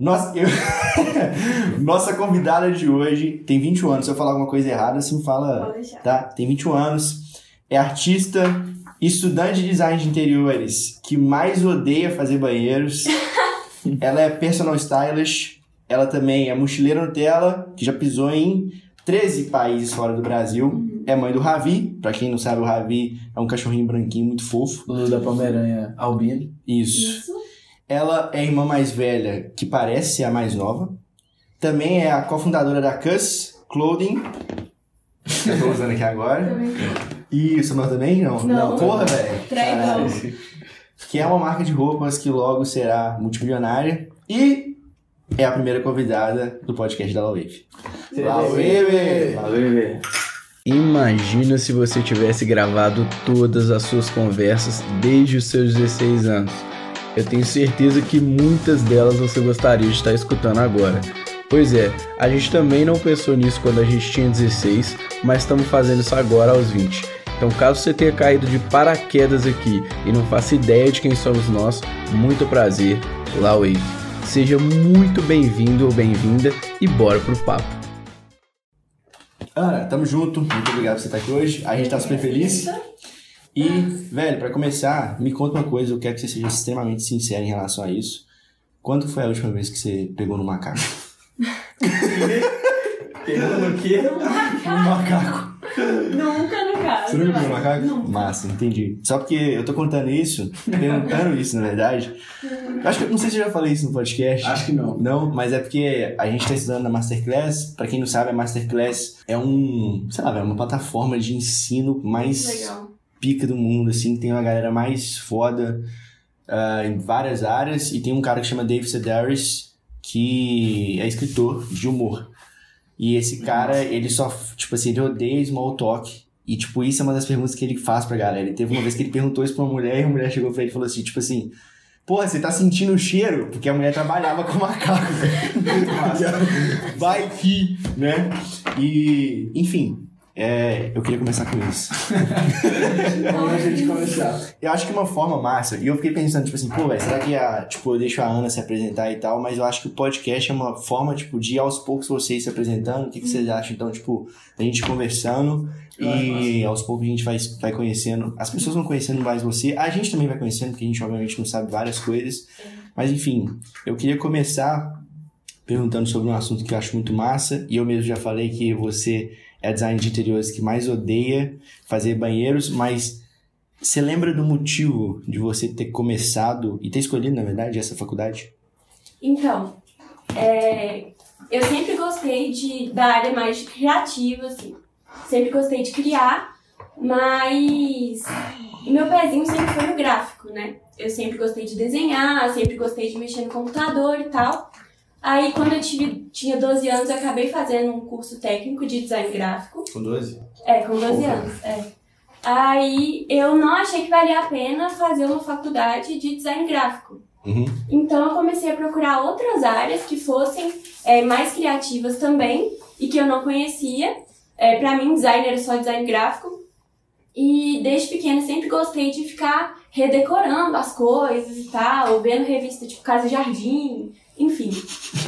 Nossa, eu... Nossa convidada de hoje tem 21 anos. Se eu falar alguma coisa errada, você me fala. Tá? Tem 21 anos. É artista, estudante de design de interiores que mais odeia fazer banheiros. ela é personal stylist. Ela também é mochileira Nutella, que já pisou em 13 países fora do Brasil. É mãe do Ravi. Pra quem não sabe, o Ravi é um cachorrinho branquinho muito fofo. O da Pomerânia albino. Isso. Isso. Ela é a irmã mais velha, que parece ser a mais nova. Também é a cofundadora da Cuss Clothing. Que eu tô usando aqui agora. E o Samuel também? Não. Não. Porra, velho. Que é uma marca de roupas que logo será multimilionária. E é a primeira convidada do podcast da Lawave. Lawave! Valeu, Imagina se você tivesse gravado todas as suas conversas desde os seus 16 anos. Eu tenho certeza que muitas delas você gostaria de estar escutando agora. Pois é, a gente também não pensou nisso quando a gente tinha 16, mas estamos fazendo isso agora aos 20. Então, caso você tenha caído de paraquedas aqui e não faça ideia de quem somos nós, muito prazer, Lawave. Seja muito bem-vindo ou bem-vinda e bora pro papo. Ana, tamo junto. Muito obrigado por você estar aqui hoje. A gente tá super feliz. E, velho, pra começar, me conta uma coisa, eu quero que você seja extremamente sincero em relação a isso. Quando foi a última vez que você pegou no macaco? Pegando o quê? No macaco. Nunca no caso. Você nunca pegou no macaco? Não. Massa, entendi. Só porque eu tô contando isso, perguntando isso, na verdade. Acho que, não sei se eu já falei isso no podcast. Acho que não. Não, mas é porque a gente tá estudando na Masterclass. Pra quem não sabe, a Masterclass é um, sei lá, é uma plataforma de ensino mais Legal. Pica do mundo, assim, tem uma galera mais foda ah, em várias áreas, e tem um cara que chama Dave Sedaris, que é escritor de humor. E esse cara, ele só, tipo assim, ele odeia small talk. E, tipo, isso é uma das perguntas que ele faz pra galera. Ele teve uma vez que ele perguntou isso pra uma mulher, e a mulher chegou pra ele e falou assim, tipo assim, Porra, você tá sentindo o cheiro? Porque a mulher trabalhava com macaco. Vai que, né? E, enfim, é, eu queria começar com isso. Vamos a gente começar. Eu acho que uma forma massa, e eu fiquei pensando, tipo assim, pô, velho, será que a, tipo, eu deixo a Ana se apresentar e tal, mas eu acho que o podcast é uma forma, tipo, de aos poucos vocês se apresentando. O que, que vocês acham, então, tipo, a gente conversando e aos poucos a gente vai, vai conhecendo. As pessoas vão conhecendo mais você, a gente também vai conhecendo, porque a gente obviamente não sabe várias coisas. Mas enfim, eu queria começar perguntando sobre um assunto que eu acho muito massa, e eu mesmo já falei que você é design de interiores que mais odeia fazer banheiros, mas você lembra do motivo de você ter começado e ter escolhido, na verdade, essa faculdade? Então, é, eu sempre gostei de, da área mais criativa, assim. Sempre gostei de criar, mas meu pezinho sempre foi no gráfico, né? Eu sempre gostei de desenhar, sempre gostei de mexer no computador e tal. Aí, quando eu tive, tinha 12 anos, eu acabei fazendo um curso técnico de design gráfico. Com 12? É, com 12 Porra. anos, é. Aí, eu não achei que valia a pena fazer uma faculdade de design gráfico. Uhum. Então eu comecei a procurar outras áreas que fossem é, mais criativas também e que eu não conhecia. É, para mim, design era só design gráfico. E desde pequena sempre gostei de ficar redecorando as coisas e tal, vendo revista tipo Casa Jardim, enfim.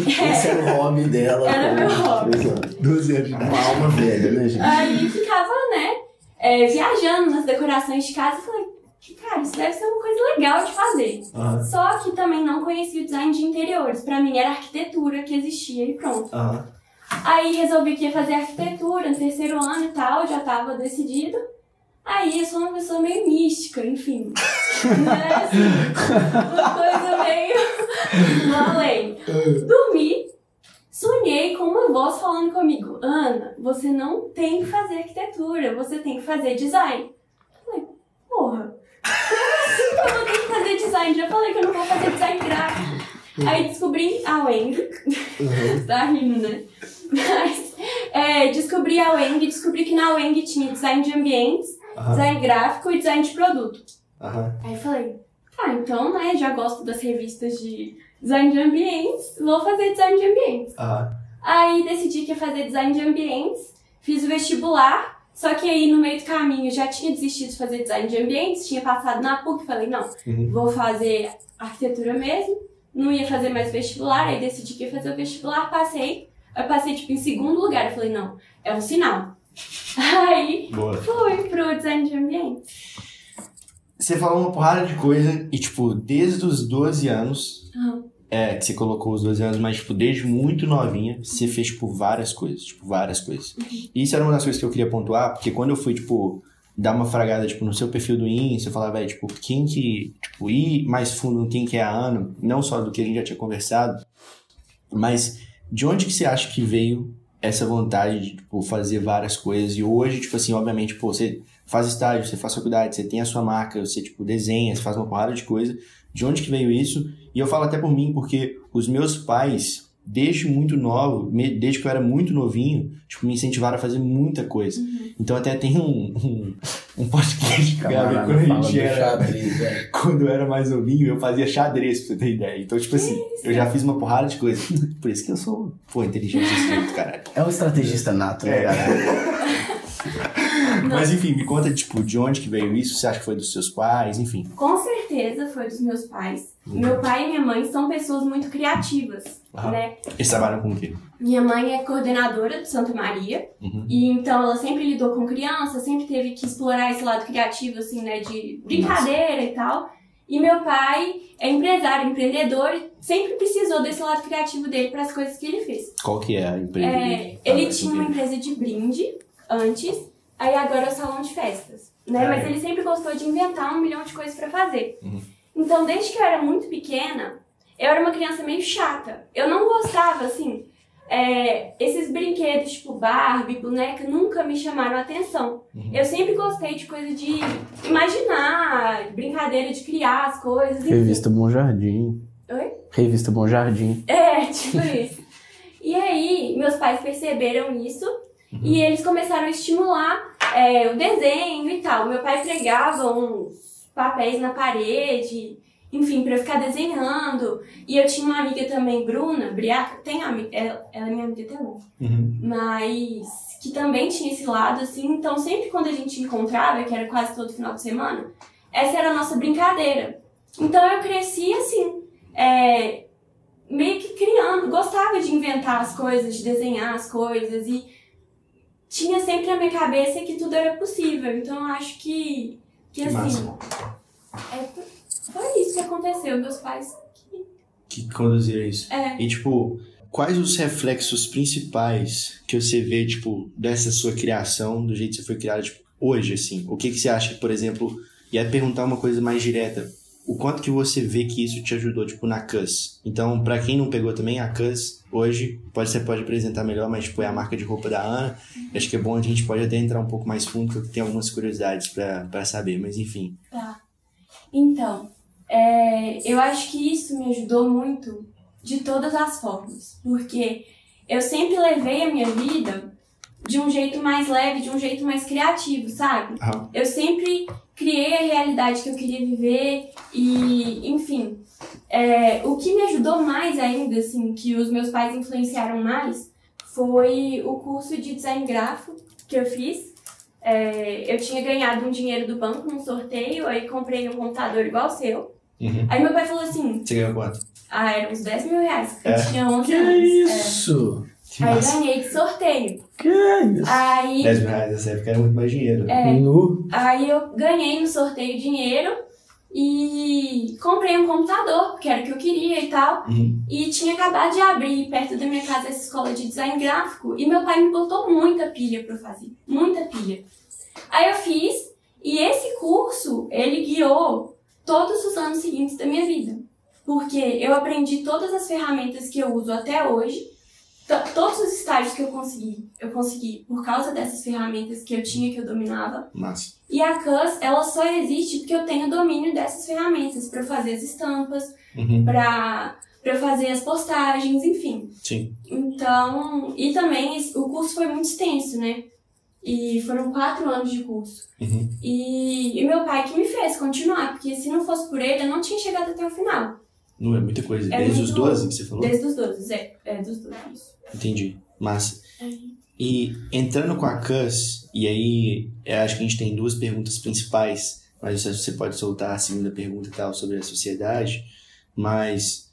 Esse era o hobby dela. Era meu hobby. 13 anos. 12 anos de Uma alma velha, né, gente? Aí ficava, né, é, viajando nas decorações de casa e falei, cara, isso deve ser uma coisa legal de fazer. Só que também não conhecia o design de interiores. Pra mim era arquitetura que existia e pronto. Aí resolvi que ia fazer arquitetura no terceiro ano e tal, já tava decidido. Aí eu sou uma pessoa meio mística, enfim. Né, assim, uma coisa além. Dormi, sonhei com uma voz falando comigo: Ana, você não tem que fazer arquitetura, você tem que fazer design. Falei, porra, como assim que eu vou ter que fazer design? Já falei que eu não vou fazer design gráfico. Aí descobri a Weng. tá rindo, né? Mas é, descobri a Weng, descobri que na Weng tinha design de ambientes, Aham. design gráfico e design de produto. Aham. Aí falei, tá, então, né, já gosto das revistas de design de ambientes, vou fazer design de ambientes. Aham. Aí decidi que ia fazer design de ambientes, fiz o vestibular, só que aí no meio do caminho já tinha desistido de fazer design de ambientes, tinha passado na PUC, falei, não, Uhum. vou fazer arquitetura mesmo. não ia fazer mais vestibular, aí decidi que ia fazer o vestibular, passei. Eu passei, tipo, em segundo lugar. Eu falei, não, é um sinal. Aí Boa. fui pro design de ambiente. Você falou uma porrada de coisa e, tipo, desde os 12 anos, Aham. é, que você colocou os 12 anos, mas, tipo, desde muito novinha, você fez, tipo, várias coisas, tipo, várias coisas. E isso era uma das coisas que eu queria pontuar, porque quando eu fui, tipo, dar uma fragada, tipo, no seu perfil do Insta, eu falava, velho, tipo, quem que, tipo, ir mais fundo no quem que é a Ana, não só do que a gente já tinha conversado, mas de onde que você acha que veio essa vontade de, tipo, fazer várias coisas? E hoje, tipo assim, obviamente, pô, você faz estágio, você faz faculdade, você tem a sua marca, você, tipo, desenha, você faz uma porrada de coisa. De onde que veio isso? E eu falo até por mim, porque os meus pais, desde muito novo, desde que eu era muito novinho, tipo, me incentivaram a fazer muita coisa. Então até tem um, um, um podcast que Camarada quando a gente era xadrez, velho. quando eu era mais novinho, eu fazia xadrez, pra você ter ideia. Então, tipo assim, eu já fiz uma porrada de coisa. Por isso que eu sou, pô, inteligente desse jeito, caralho. É um estrategista nato, né, É. galera? Mas enfim, me conta, tipo, de onde que veio isso? Você acha que foi dos seus pais? Enfim. Com certeza foi dos meus pais. Meu pai e minha mãe são pessoas muito criativas, né? Eles trabalham com o quê? Minha mãe é coordenadora do Santa Maria. Uhum. E então ela sempre lidou com criança, sempre teve que explorar esse lado criativo, assim, né? De brincadeira e tal. E meu pai é empresário, empreendedor, e sempre precisou desse lado criativo dele para as coisas que ele fez. Qual que é a empresa? É, ele tinha uma empresa de brinde antes, aí agora é o salão de festas, né? Ah, Mas é. ele sempre gostou de inventar um milhão de coisas pra fazer. Uhum. Então, desde que eu era muito pequena, eu era uma criança meio chata. Eu não gostava, assim, é, esses brinquedos tipo Barbie, boneca, nunca me chamaram a atenção. Uhum. Eu sempre gostei de coisa de imaginar, brincadeira de criar as coisas. enfim. Revista Bom Jardim. Oi? Revista Bom Jardim. É, tipo isso. E aí, meus pais perceberam isso Uhum. e eles começaram a estimular é, o desenho e tal. Meu pai pregava uns papéis na parede, enfim, pra eu ficar desenhando. E eu tinha uma amiga também, Bruna Briaca, tem amiga, ela, ela é minha amiga até hoje, Uhum. mas que também tinha esse lado, assim. Então, sempre quando a gente encontrava, que era quase todo final de semana, essa era a nossa brincadeira. Então, eu cresci assim, é, meio que criando, gostava de inventar as coisas, de desenhar as coisas e tinha sempre na minha cabeça que tudo era possível. Então eu acho que, que, Que assim, massa. é, foi isso que aconteceu. Meus pais. Que conduziram isso. É, E, tipo, quais os reflexos principais que você vê, tipo, dessa sua criação, do jeito que você foi criada, tipo, hoje, assim? O que que você acha, por exemplo, ia perguntar uma coisa mais direta. O quanto que você vê que isso te ajudou, tipo, na CUS? Então, pra quem não pegou também, a CUS, hoje, pode, você pode apresentar melhor, mas, tipo, é a marca de roupa da Ana. Acho que é bom, a gente pode até entrar um pouco mais fundo, porque tem algumas curiosidades pra saber, mas enfim. tá. Então, é, eu acho que isso me ajudou muito de todas as formas. Porque eu sempre levei a minha vida de um jeito mais leve, de um jeito mais criativo, sabe? Aham. Eu sempre criei a realidade que eu queria viver e, enfim, é, o que me ajudou mais ainda, assim, que os meus pais influenciaram mais, foi o curso de design gráfico que eu fiz. É, eu tinha ganhado um dinheiro do banco num sorteio, aí comprei um computador igual o seu. Uhum. Aí meu pai falou assim, Você ganhou quanto? ah, eram uns 10 mil reais, porque É. eu tinha 11 Que anos. isso? Que É. Aí massa. ganhei de sorteio. Que isso? Aí 10 mil reais nessa época era muito mais dinheiro. É. Aí eu ganhei no sorteio dinheiro e comprei um computador, que era o que eu queria e tal. Uhum. E tinha acabado de abrir perto da minha casa essa escola de design gráfico. E meu pai me botou muita pilha eu fazer. Muita pilha. Aí eu fiz, e esse curso, ele guiou todos os anos seguintes da minha vida. Porque eu aprendi todas as ferramentas que eu uso até hoje. To- Todos os estágios que eu consegui, eu consegui por causa dessas ferramentas que eu tinha, que eu dominava. Massa. E a CUS, ela só existe porque eu tenho domínio dessas ferramentas para fazer as estampas, Uhum. para para fazer as postagens, enfim. Sim. Então, e também o curso foi muito extenso, né? E foram quatro anos de curso. Uhum. E, e meu pai que me fez continuar, porque se não fosse por ele, eu não tinha chegado até o final. Não é muita coisa. É Desde os muito- 12 que você falou? Desde os 12, é, é dos 12. isso. Entendi. Massa. E entrando com a CUS, e aí eu acho que a gente tem duas perguntas principais, mas você- pode soltar a segunda pergunta e tal sobre a sociedade, mas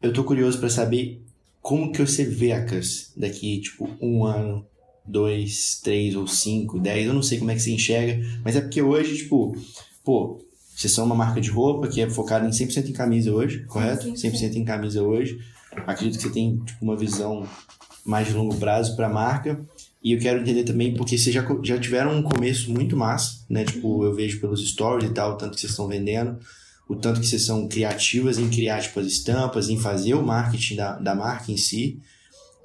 eu tô curioso pra saber como que você vê a Cus daqui, tipo, um ano, dois, três ou cinco, dez, eu não sei como é que você enxerga, mas é porque hoje, tipo, pô, vocês são uma marca de roupa que é focada em 100% em camisa hoje, correto? 100%. 100% em camisa hoje. Acredito que você tem, tipo, uma visão mais de longo prazo pra marca. E eu quero entender também, porque vocês já, já tiveram um começo muito massa, né? Tipo, eu vejo pelos stories e tal, o tanto que vocês estão vendendo, o tanto que vocês são criativas em criar, tipo, as estampas, em fazer o marketing da, da marca em si.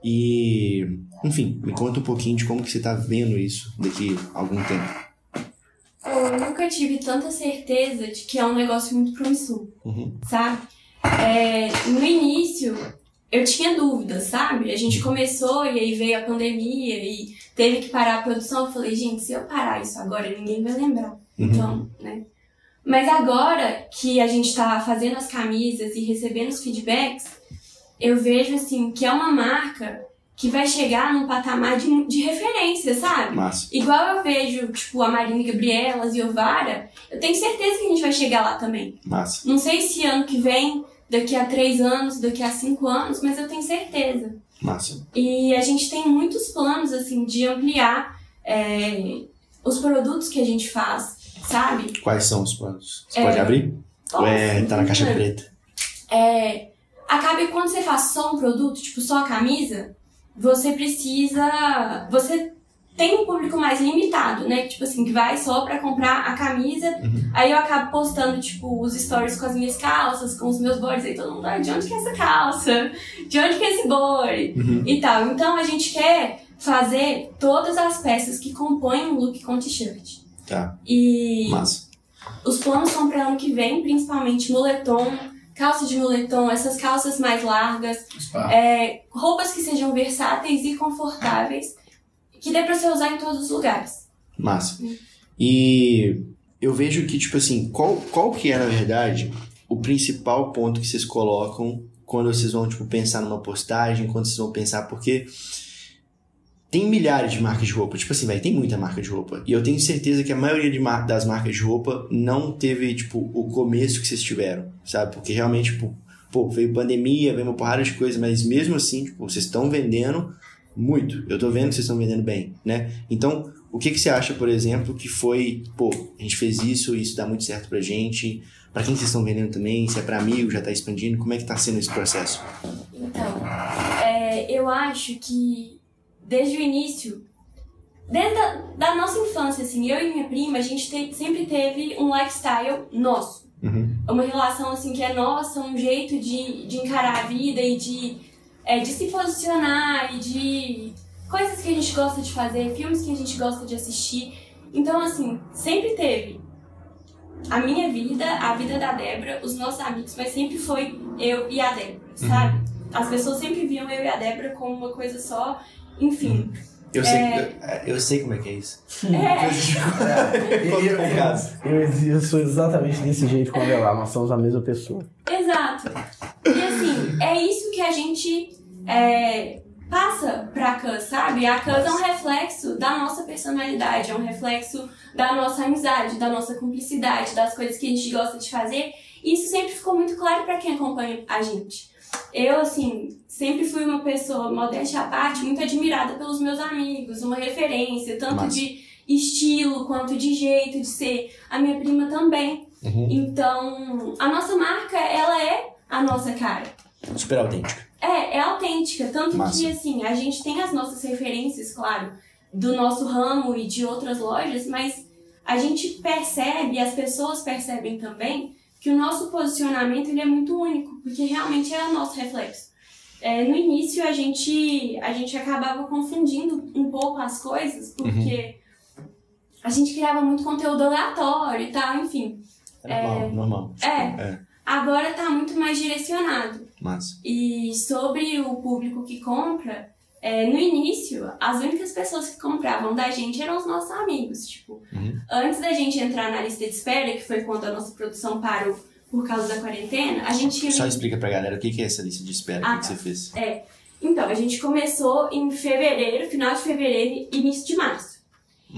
E, enfim, me conta um pouquinho de como que você tá vendo isso daqui a algum tempo. Eu nunca tive tanta certeza de que é um negócio muito promissor, Uhum. sabe? É, no início, eu tinha dúvidas, sabe? A gente começou e aí veio a pandemia e teve que parar a produção. Eu falei, gente, se eu parar isso agora, ninguém vai lembrar. Uhum. Então, né? Mas agora que a gente tá fazendo as camisas e recebendo os feedbacks, eu vejo, assim, que é uma marca que vai chegar num patamar de, de referência, sabe? Massa. Igual eu vejo, tipo, a Marina Gabriela, a Ziovara, eu tenho certeza que a gente vai chegar lá também. Massa. Não sei se ano que vem, daqui a três anos, daqui a cinco anos, mas eu tenho certeza. Massa. E a gente tem muitos planos, assim, de ampliar é, os produtos que a gente faz, sabe? Quais são os planos? Você É. pode abrir? Ou é, Posso? tá na caixa preta? É, acaba quando você faz só um produto, tipo só a camisa, você precisa. Você tem um público mais limitado, né? Tipo assim, que vai só pra comprar a camisa. Uhum. Aí eu acabo postando, tipo, os stories com as minhas calças, com os meus bodies. Aí todo mundo, ah, de onde que é essa calça? De onde que é esse body? Uhum. E tal. Então a gente quer fazer todas as peças que compõem um look com t-shirt. Tá. E. Massa. Os planos são para ano que vem, principalmente moletom, calça de moletom, essas calças mais largas, é, roupas que sejam versáteis e confortáveis, que dê pra você usar em todos os lugares. Massa. E eu vejo que, tipo assim, qual, qual que é, na verdade, o principal ponto que vocês colocam quando vocês vão, tipo, pensar numa postagem, quando vocês vão pensar, porque tem milhares de marcas de roupa. Tipo assim, vai, tem muita marca de roupa. E eu tenho certeza que a maioria mar- das marcas de roupa não teve, tipo, o começo que vocês tiveram, sabe? Porque realmente, tipo, pô, veio pandemia, veio uma porrada de coisa, mas mesmo assim, tipo, vocês estão vendendo muito. Eu tô vendo que vocês estão vendendo bem, né? Então, o que, que você acha, por exemplo, que foi, pô, a gente fez isso, isso dá muito certo pra gente. Pra quem vocês estão vendendo também, se é pra amigo, já tá expandindo, como é que tá sendo esse processo? Então, é, eu acho que desde o início, desde a da nossa infância, assim, eu e minha prima, a gente te- sempre teve um lifestyle nosso. Uhum. uma relação assim que é nossa, um jeito de, de encarar a vida e de, é, de se posicionar e de coisas que a gente gosta de fazer, filmes que a gente gosta de assistir. Então, assim, sempre teve a minha vida, a vida da Débora, os nossos amigos, mas sempre foi eu e a Débora, sabe? As pessoas sempre viam eu e a Débora como uma coisa só, enfim. Eu sei, eu, eu sei como é que é isso. É, um caso. Eu, eu sou exatamente desse jeito com a Avelar, nós somos a mesma pessoa. Exato. E assim, é isso que a gente é, passa pra Cus, sabe? A Cus é um reflexo da nossa personalidade, é um reflexo da nossa amizade, da nossa cumplicidade, das coisas que a gente gosta de fazer. E isso sempre ficou muito claro pra quem acompanha a gente. Eu, assim, sempre fui uma pessoa, modéstia à parte, muito admirada pelos meus amigos, uma referência, tanto Massa. de estilo quanto de jeito de ser. A minha prima também. Uhum. Então, a nossa marca, ela é a nossa cara. Super autêntica. É, é autêntica. Tanto Massa. que, assim, a gente tem as nossas referências, claro, do nosso ramo e de outras lojas, mas a gente percebe, as pessoas percebem também, que o nosso posicionamento ele é muito único, porque realmente é o nosso reflexo. É, no início, a gente, a gente acabava confundindo um pouco as coisas, porque a gente criava muito conteúdo aleatório e tal, enfim. É normal, normal. É, É. agora tá muito mais direcionado. Massa. E sobre o público que compra, é, no início, as únicas pessoas que compravam da gente eram os nossos amigos. Tipo, Uhum. antes da gente entrar na lista de espera, que foi quando a nossa produção parou por causa da quarentena, a gente. Só explica pra galera o que que é essa lista de espera, o Ah, que, que tá. você fez. Então, a gente começou em fevereiro, final de fevereiro e início de março.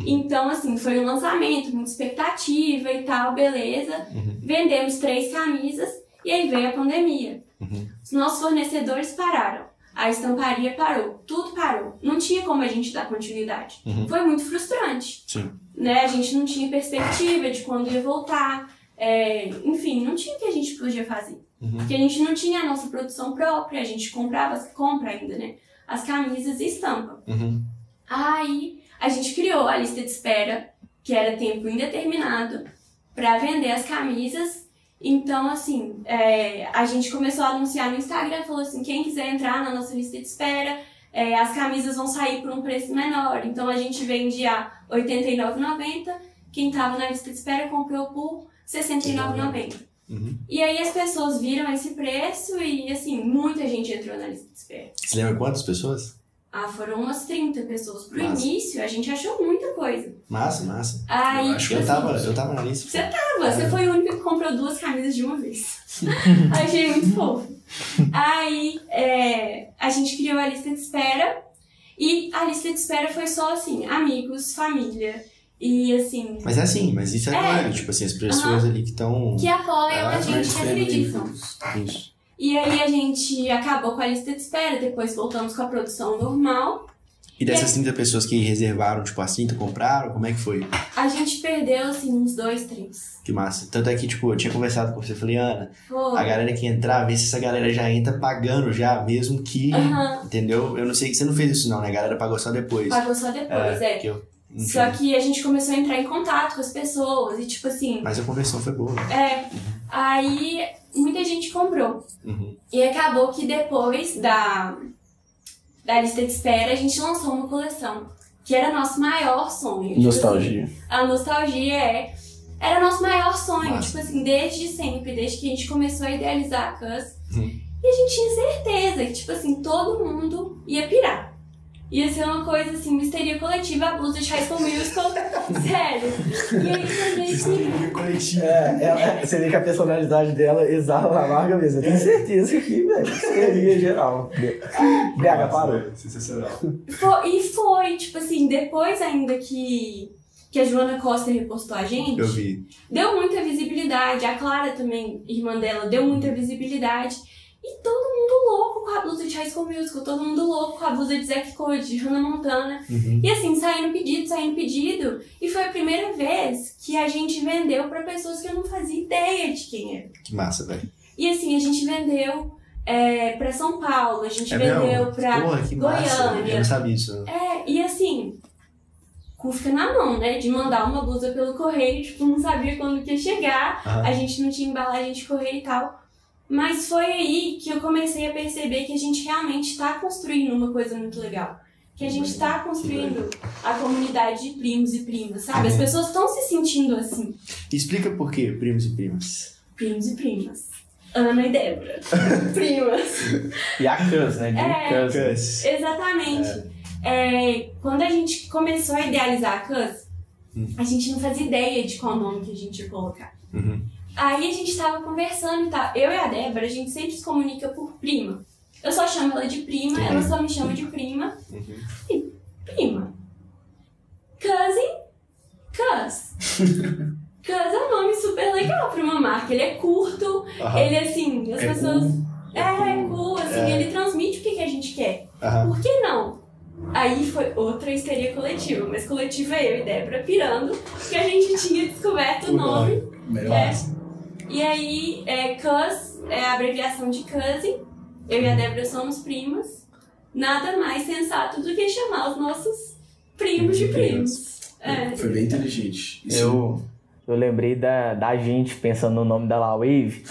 Então, assim, foi um lançamento, muita expectativa e tal, beleza. Uhum. Vendemos três camisas e aí veio a pandemia. Uhum. Os nossos fornecedores pararam. A estamparia parou. Tudo parou. Não tinha como a gente dar continuidade. Uhum. Foi muito frustrante. Sim. Né? A gente não tinha perspectiva de quando ia voltar. É, enfim, não tinha o que a gente podia fazer. Uhum. Porque a gente não tinha a nossa produção própria, a gente comprava, compra ainda, né? As camisas e estampa. Uhum. Aí a gente criou a lista de espera, que era tempo indeterminado, para vender as camisas. Então, assim, é, a gente começou a anunciar no Instagram, falou assim, quem quiser entrar na nossa lista de espera, é, as camisas vão sair por um preço menor. Então a gente vende a R$ 89,90, quem estava na lista de espera comprou por R$ 69,90. Uhum. E aí as pessoas viram esse preço e, assim, muita gente entrou na lista de espera. Você lembra quantas pessoas? Ah, foram umas 30 pessoas. Pro Massa. início, a gente achou muita coisa. Massa, massa. Aí, Eu acho tipo Eu tava, assim, eu tava na lista. Você tava, você foi o único que comprou duas camisas de uma vez. Achei muito fofo. Aí, é, a gente criou a lista de espera. E a lista de espera foi só, assim, amigos, família. E, assim, Mas é assim, mas isso é, É. claro. Tipo assim, as pessoas ali que estão. que apoiam Ah, a gente, mais que acreditam. Isso. E aí, a gente acabou com a lista de espera. Depois voltamos com a produção normal. E dessas 30 pessoas que reservaram, tipo assim, tu compraram, como é que foi? A gente perdeu, assim, uns dois, três. Que massa. Tanto é que, tipo, eu tinha conversado com você, falei, Ana, a galera que entrar, vê se essa galera já entra pagando já, mesmo que. Aham. Entendeu? Eu não sei, você não fez isso não, né? A galera pagou só depois. Pagou só depois, é. que eu, enfim. Só que a gente começou a entrar em contato com as pessoas e, tipo assim, Mas a conversão foi boa. né? é. Aí muita gente comprou. Uhum. E acabou que depois da, da lista de espera, a gente lançou uma coleção. Que era nosso maior sonho. Tipo Nostalgia. assim, a nostalgia é. Era nosso maior sonho, Massa. tipo assim, desde sempre, desde que a gente começou a idealizar a Cus. Uhum. E a gente tinha certeza que, tipo assim, todo mundo ia pirar. Ia ser uma coisa assim, uma histeria coletiva, a blusa de High School Musical, sério. E aí quando a gente. coletivo. É, ela- você vê que a personalidade dela exala a marca mesmo. Eu tenho certeza que, velho, seria geral. BH parou. Sensacional. E foi, tipo assim, depois ainda que, que a Joana Costa repostou a gente, Eu vi. deu muita visibilidade. A Clara também, irmã dela, deu muita visibilidade. E todo mundo louco com a blusa de High School Musical, todo mundo louco com a blusa de Zack Code, de Hannah Montana. Uhum. E assim, saindo pedido, saindo pedido. E foi a primeira vez que a gente vendeu pra pessoas que eu não fazia ideia de quem era. Que massa, velho. E assim, a gente vendeu é, pra São Paulo, a gente É vendeu Porra, que massa. Goiânia. Eu não sabia isso. É, e assim, cu fica na mão, né? De mandar uma blusa pelo correio, tipo, não sabia quando que ia chegar, Aham. a gente não tinha embalagem de correio e tal. Mas foi aí que eu comecei a perceber que a gente realmente tá construindo uma coisa muito legal. Que a gente tá construindo a comunidade de primos e primas, sabe? As Uhum. pessoas estão se sentindo assim, Explica por quê, primos e primas. primos e primas. Ana e Débora. primas. E a Cus, né? De É. Cus. Exatamente. É, quando a gente começou a idealizar a Cus, Hum. a gente não fazia ideia de qual nome que a gente ia colocar. Uhum. Aí a gente tava conversando e tal. Eu e a Débora, a gente sempre se comunica por prima. Eu só chamo ela de prima, ela só me chama de prima. Uhum. Prima. Cousin, Cus. Cus é um nome super legal pra uma marca. Ele é curto, Aham. ele assim, as É pessoas. cool. É, é cool, assim, É. ele transmite o que, que a gente quer. Aham. Por que não? Aí foi outra histeria coletiva, mas coletiva é eu e Débora pirando, que a gente tinha descoberto o O nome. Melhor. É. E aí, é, Cus é a abreviação de cousin. Eu e a Débora somos primas. Nada mais sensato do que chamar os nossos primos de primos. É. Foi bem inteligente. Isso- Eu, eu lembrei da, da gente pensando no nome da La Wave,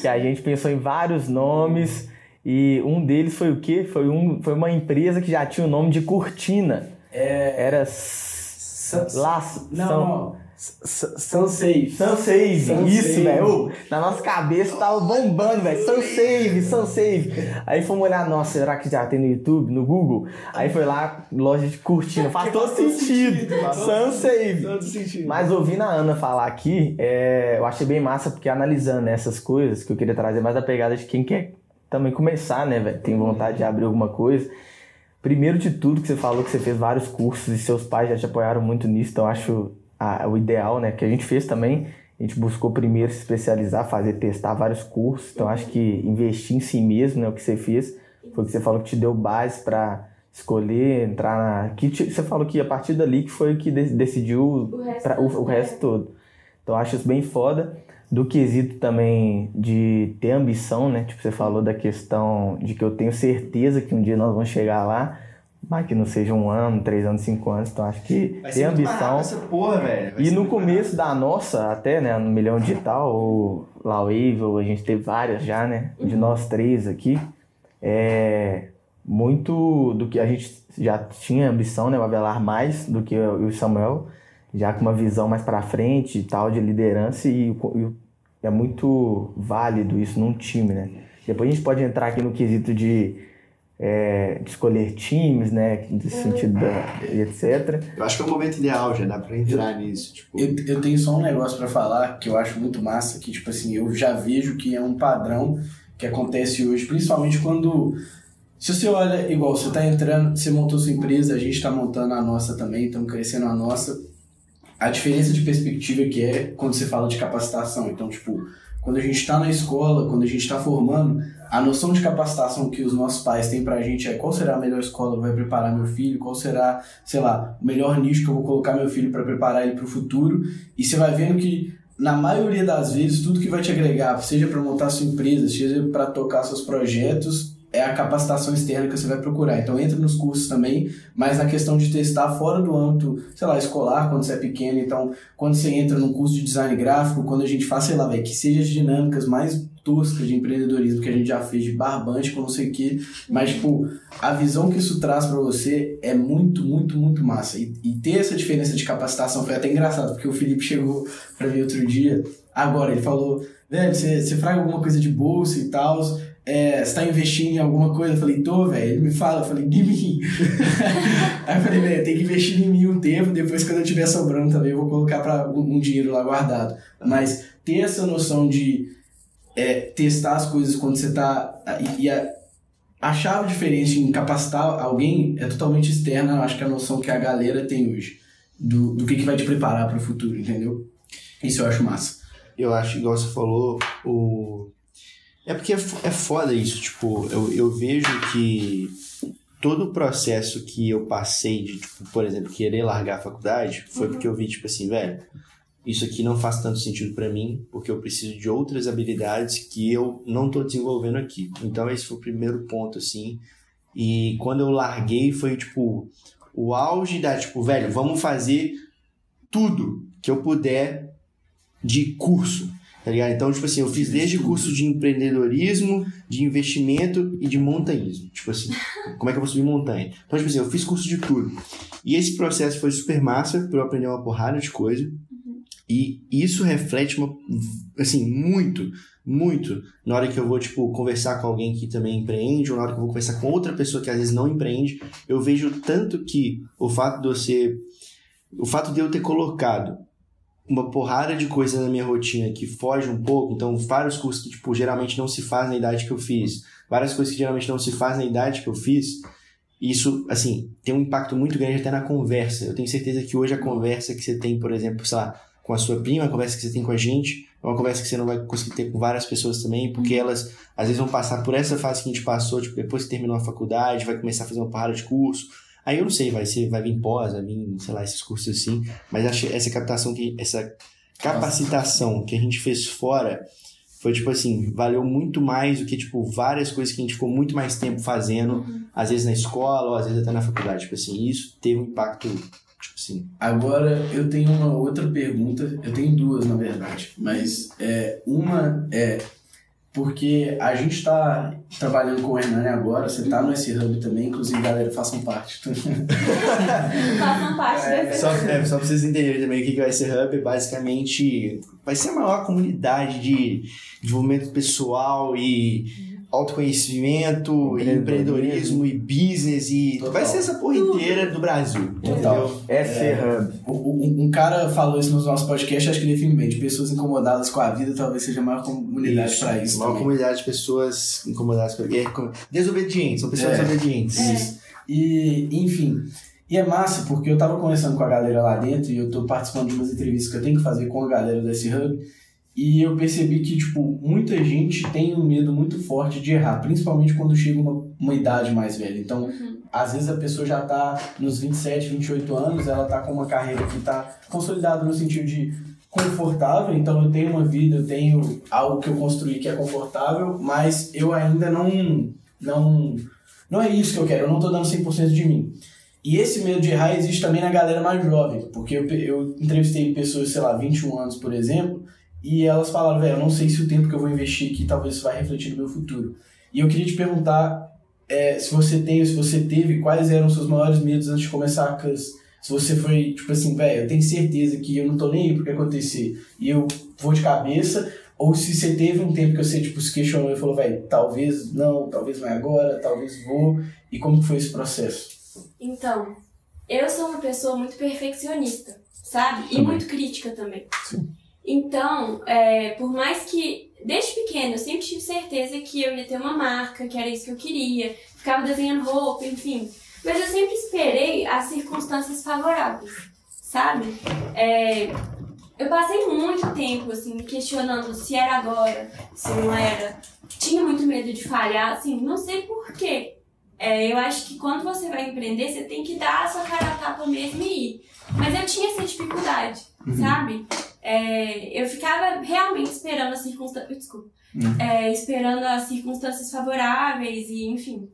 que a gente pensou em vários nomes e um deles foi o quê? Foi, um, foi uma empresa que já tinha o nome de Cortina. É. Era San- Laço. Não, São, não. Sunsave. Sunsave, Sunsave. isso, velho. Na nossa cabeça tava bombando, velho. Sunsave, Sunsave. Aí fomos olhar, nossa, será que já tem no YouTube, no Google? Aí foi lá, loja de cortina. Faz todo sentido. Sunsave. Todo sentido. Mas ouvindo a Ana falar aqui, é, eu achei bem massa, porque analisando essas coisas, que eu queria trazer mais a pegada de quem quer também começar, né, velho? Tem vontade de abrir alguma coisa. Primeiro de tudo, que você falou que você fez vários cursos e seus pais já te apoiaram muito nisso, então eu acho a- o ideal, né, que a gente fez também. A gente buscou primeiro se especializar, fazer, testar vários cursos. Então, acho que investir em si mesmo, né, o que você fez, foi o que você falou que te deu base para escolher, entrar na. Que te- você falou que a partir dali que foi que de- decidiu O resto pra- o, o resto todo. Então acho isso bem foda. Do quesito também de ter ambição, né? Tipo, você falou da questão de que eu tenho certeza que um dia nós vamos chegar lá, mas que não seja um ano, três anos, cinco anos. Então acho que Vai ter ser muito mais ambição. essa porra, velho. Vai E ser no começo da nossa, até, né, no Milhão Digital, o Lawave, a gente teve várias já, né, de nós três aqui, é muito do que a gente já tinha ambição, né, o Avelar mais do que eu e o Samuel, já com uma visão mais pra frente e tal, de liderança, e, e é muito válido isso num time, né. Depois a gente pode entrar aqui no quesito de, é, de escolher times, né, no sentido da, e etc. Eu acho que é o momento ideal, já dá pra entrar nisso. Tipo, Eu, eu tenho só um negócio pra falar que eu acho muito massa, que tipo assim, eu já vejo que é um padrão que acontece hoje, principalmente quando se você olha igual, você tá entrando, você montou sua empresa, a gente tá montando a nossa também, estamos crescendo a nossa. A diferença de perspectiva que é quando você fala de capacitação. Então, tipo, quando a gente está na escola, quando a gente está formando, a noção de capacitação que os nossos pais têm pra gente é qual será a melhor escola que vai preparar meu filho, qual será, sei lá, o melhor nicho que eu vou colocar meu filho para preparar ele para o futuro. E você vai vendo que na maioria das vezes tudo que vai te agregar, seja para montar sua empresa, seja para tocar seus projetos, é a capacitação externa que você vai procurar. Então entra nos cursos também, mas na questão de testar fora do âmbito, sei lá, escolar, quando você é pequeno. Então, quando você entra num curso de design gráfico, quando a gente faz, sei lá, véio, que seja as dinâmicas mais toscas de empreendedorismo que a gente já fez, de barbante com não sei o que, mas, tipo, a visão que isso traz pra você é muito, muito, muito massa. E, e ter essa diferença de capacitação foi até engraçado, porque o Felipe chegou pra mim outro dia, agora, ele falou, velho, você fraga alguma coisa de bolsa e tal, é, você tá investindo em alguma coisa? Eu falei, tô, velho. Ele me fala, eu falei, de mim. Aí eu falei, velho, tem que investir em mim um tempo, depois quando eu tiver sobrando também eu vou colocar pra um, um dinheiro lá guardado. Mas ter essa noção de é, testar as coisas quando você tá. E, e a, a chave diferente em capacitar alguém é totalmente externa, eu acho que é a noção que a galera tem hoje. Do, do que, que vai te preparar para o futuro, entendeu? Isso eu acho massa. eu acho, igual você falou, o. É porque é é foda isso, tipo, eu, eu vejo que todo o processo que eu passei de, tipo, por exemplo, querer largar a faculdade foi porque eu vi, tipo assim, velho, isso aqui não faz tanto sentido pra mim, porque eu preciso de outras habilidades que eu não tô desenvolvendo aqui. Então esse foi o primeiro ponto, assim. E quando eu larguei foi, tipo, o auge da, tipo, velho, vamos fazer tudo que eu puder de curso, tá ligado? Então, tipo assim, eu fiz desde curso de empreendedorismo, de investimento e de montanhismo. Tipo assim, como é que eu vou subir montanha? Então, tipo assim, eu fiz curso de tudo. E esse processo foi super massa pra eu aprender uma porrada de coisa. E isso reflete uma, assim, muito, muito na hora que eu vou, tipo, conversar com alguém que também empreende, ou na hora que eu vou conversar com outra pessoa que às vezes não empreende, eu vejo tanto que o fato de ser, o fato de eu ter colocado uma porrada de coisa na minha rotina que foge um pouco, então vários cursos que, tipo, geralmente não se faz na idade que eu fiz, várias coisas que geralmente não se faz na idade que eu fiz, isso, assim, tem um impacto muito grande até na conversa. Eu tenho certeza que hoje a conversa que você tem, por exemplo, sei lá, com a sua prima, a conversa que você tem com a gente, é uma conversa que você não vai conseguir ter com várias pessoas também, porque elas às vezes vão passar por essa fase que a gente passou, tipo, depois que terminou a faculdade, vai começar a fazer uma parada de curso. Aí eu não sei, vai ser, vai vir pós, vai vir, sei lá, esses cursos assim, mas acho essa captação que essa capacitação que a gente fez fora foi tipo assim, valeu muito mais do que tipo várias coisas que a gente ficou muito mais tempo fazendo, às vezes na escola ou às vezes até na faculdade, tipo assim, isso teve um impacto tipo assim, Agora eu tenho uma outra pergunta, eu tenho duas na verdade, mas é, uma é porque a gente está trabalhando com o Hernani agora, você está no S-Hub também, inclusive galera, façam parte. Façam parte desse. Só, é, só pra vocês entenderem também o que que vai ser Hub, basicamente vai ser a maior comunidade de desenvolvimento pessoal e autoconhecimento, empreendedorismo e business e Total. vai ser essa porra inteira do Brasil, entendeu? SC Hub. Um, um cara falou isso nos nossos podcasts, acho que define bem, de pessoas incomodadas com a vida, talvez seja a maior comunidade Isso, para isso. Uma também. comunidade de pessoas incomodadas com é, com- desobedientes, são pessoas É. desobedientes. Isso. E, enfim. E é massa, porque eu tava conversando com a galera lá dentro e eu tô participando de umas entrevistas que eu tenho que fazer com a galera desse hub. E eu percebi que, tipo, muita gente tem um medo muito forte de errar, principalmente quando chega uma, uma idade mais velha. Então, Uhum. às vezes a pessoa já tá nos 27, 28 anos, ela tá com uma carreira que tá consolidada no sentido de confortável, então eu tenho uma vida, eu tenho algo que eu construí que é confortável, mas eu ainda não não não é isso que eu quero, eu não tô dando 100% de mim. E esse medo de errar existe também na galera mais jovem, porque eu, eu entrevistei pessoas, sei lá, 21 anos, por exemplo, e elas falaram, velho, eu não sei se o tempo que eu vou investir aqui talvez isso vai refletir no meu futuro. E eu queria te perguntar é, se você tem, se você teve, quais eram os seus maiores medos antes de começar a CUS? Se você foi, tipo assim, velho, eu tenho certeza que eu não tô nem aí pro que acontecer e eu vou de cabeça, ou se você teve um tempo que você, tipo, se questionou e falou, velho, talvez não, talvez não é agora, talvez vou, e como foi esse processo? Então, eu sou uma pessoa muito perfeccionista, sabe? E Também. muito crítica também. Então, é, por mais que desde pequena eu sempre tive certeza que eu ia ter uma marca, que era isso que eu queria, ficava desenhando roupa, enfim. Mas eu sempre esperei as circunstâncias favoráveis, sabe? É, eu passei muito tempo assim me questionando se era agora, se não era. Tinha muito medo de falhar, assim, não sei porquê. É, eu acho que quando você vai empreender, você tem que dar a sua cara a tapa mesmo e ir. Mas eu tinha essa dificuldade, sabe? É, eu ficava realmente esperando as circunstâncias. Desculpa. É, esperando as circunstâncias favoráveis e enfim.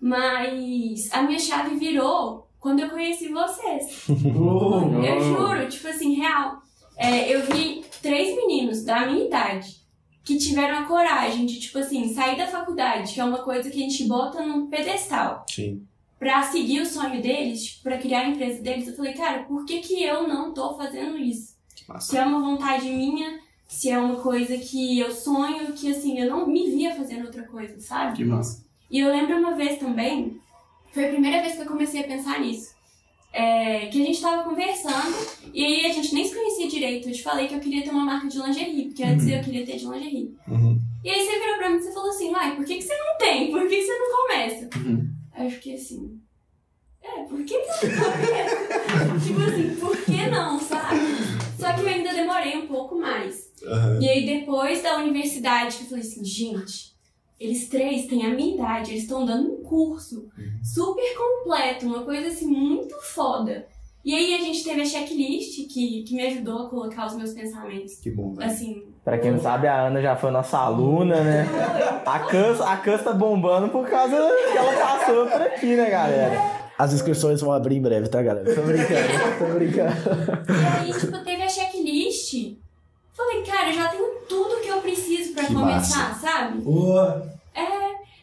Mas a minha chave virou quando eu conheci vocês. Eu juro, tipo assim, real. É, eu vi três meninos da minha idade que tiveram a coragem de, tipo assim, sair da faculdade, que é uma coisa que a gente bota num pedestal, Sim. Pra seguir o sonho deles, pra criar a empresa deles. Eu falei, cara, por que, que eu não tô fazendo isso? Se é uma vontade minha, se é uma coisa que eu sonho, que assim, eu não me via fazendo outra coisa, sabe? Que massa. E eu lembro uma vez também, foi a primeira vez que eu comecei a pensar nisso. É, que a gente tava conversando e aí a gente nem se conhecia direito. Eu te falei que eu queria ter uma marca de lingerie, porque antes eu queria ter de lingerie. Uhum. E aí você virou pra mim e você falou assim, Uai, por que, que você não tem? Por que, que você não começa? Uhum. Aí eu fiquei assim, é, por que, que não tipo assim, por que não, sabe? Só que eu ainda demorei um pouco mais. E aí depois da universidade que eu falei assim, gente, eles três têm a minha idade, eles estão dando um curso super completo, uma coisa assim muito foda. E aí a gente teve a checklist que, que me ajudou a colocar os meus pensamentos. Que bom, velho. Assim, Pra quem não sabe, a Ana já foi nossa aluna, né? A Cans, a Cans tá bombando por causa que ela passou por aqui, né, galera? As inscrições vão abrir em breve, tá, galera? Tô brincando, tô brincando. E aí, tipo, teve a checklist. Falei, cara, eu já tenho tudo que eu preciso pra Que começar, sabe? Boa! É,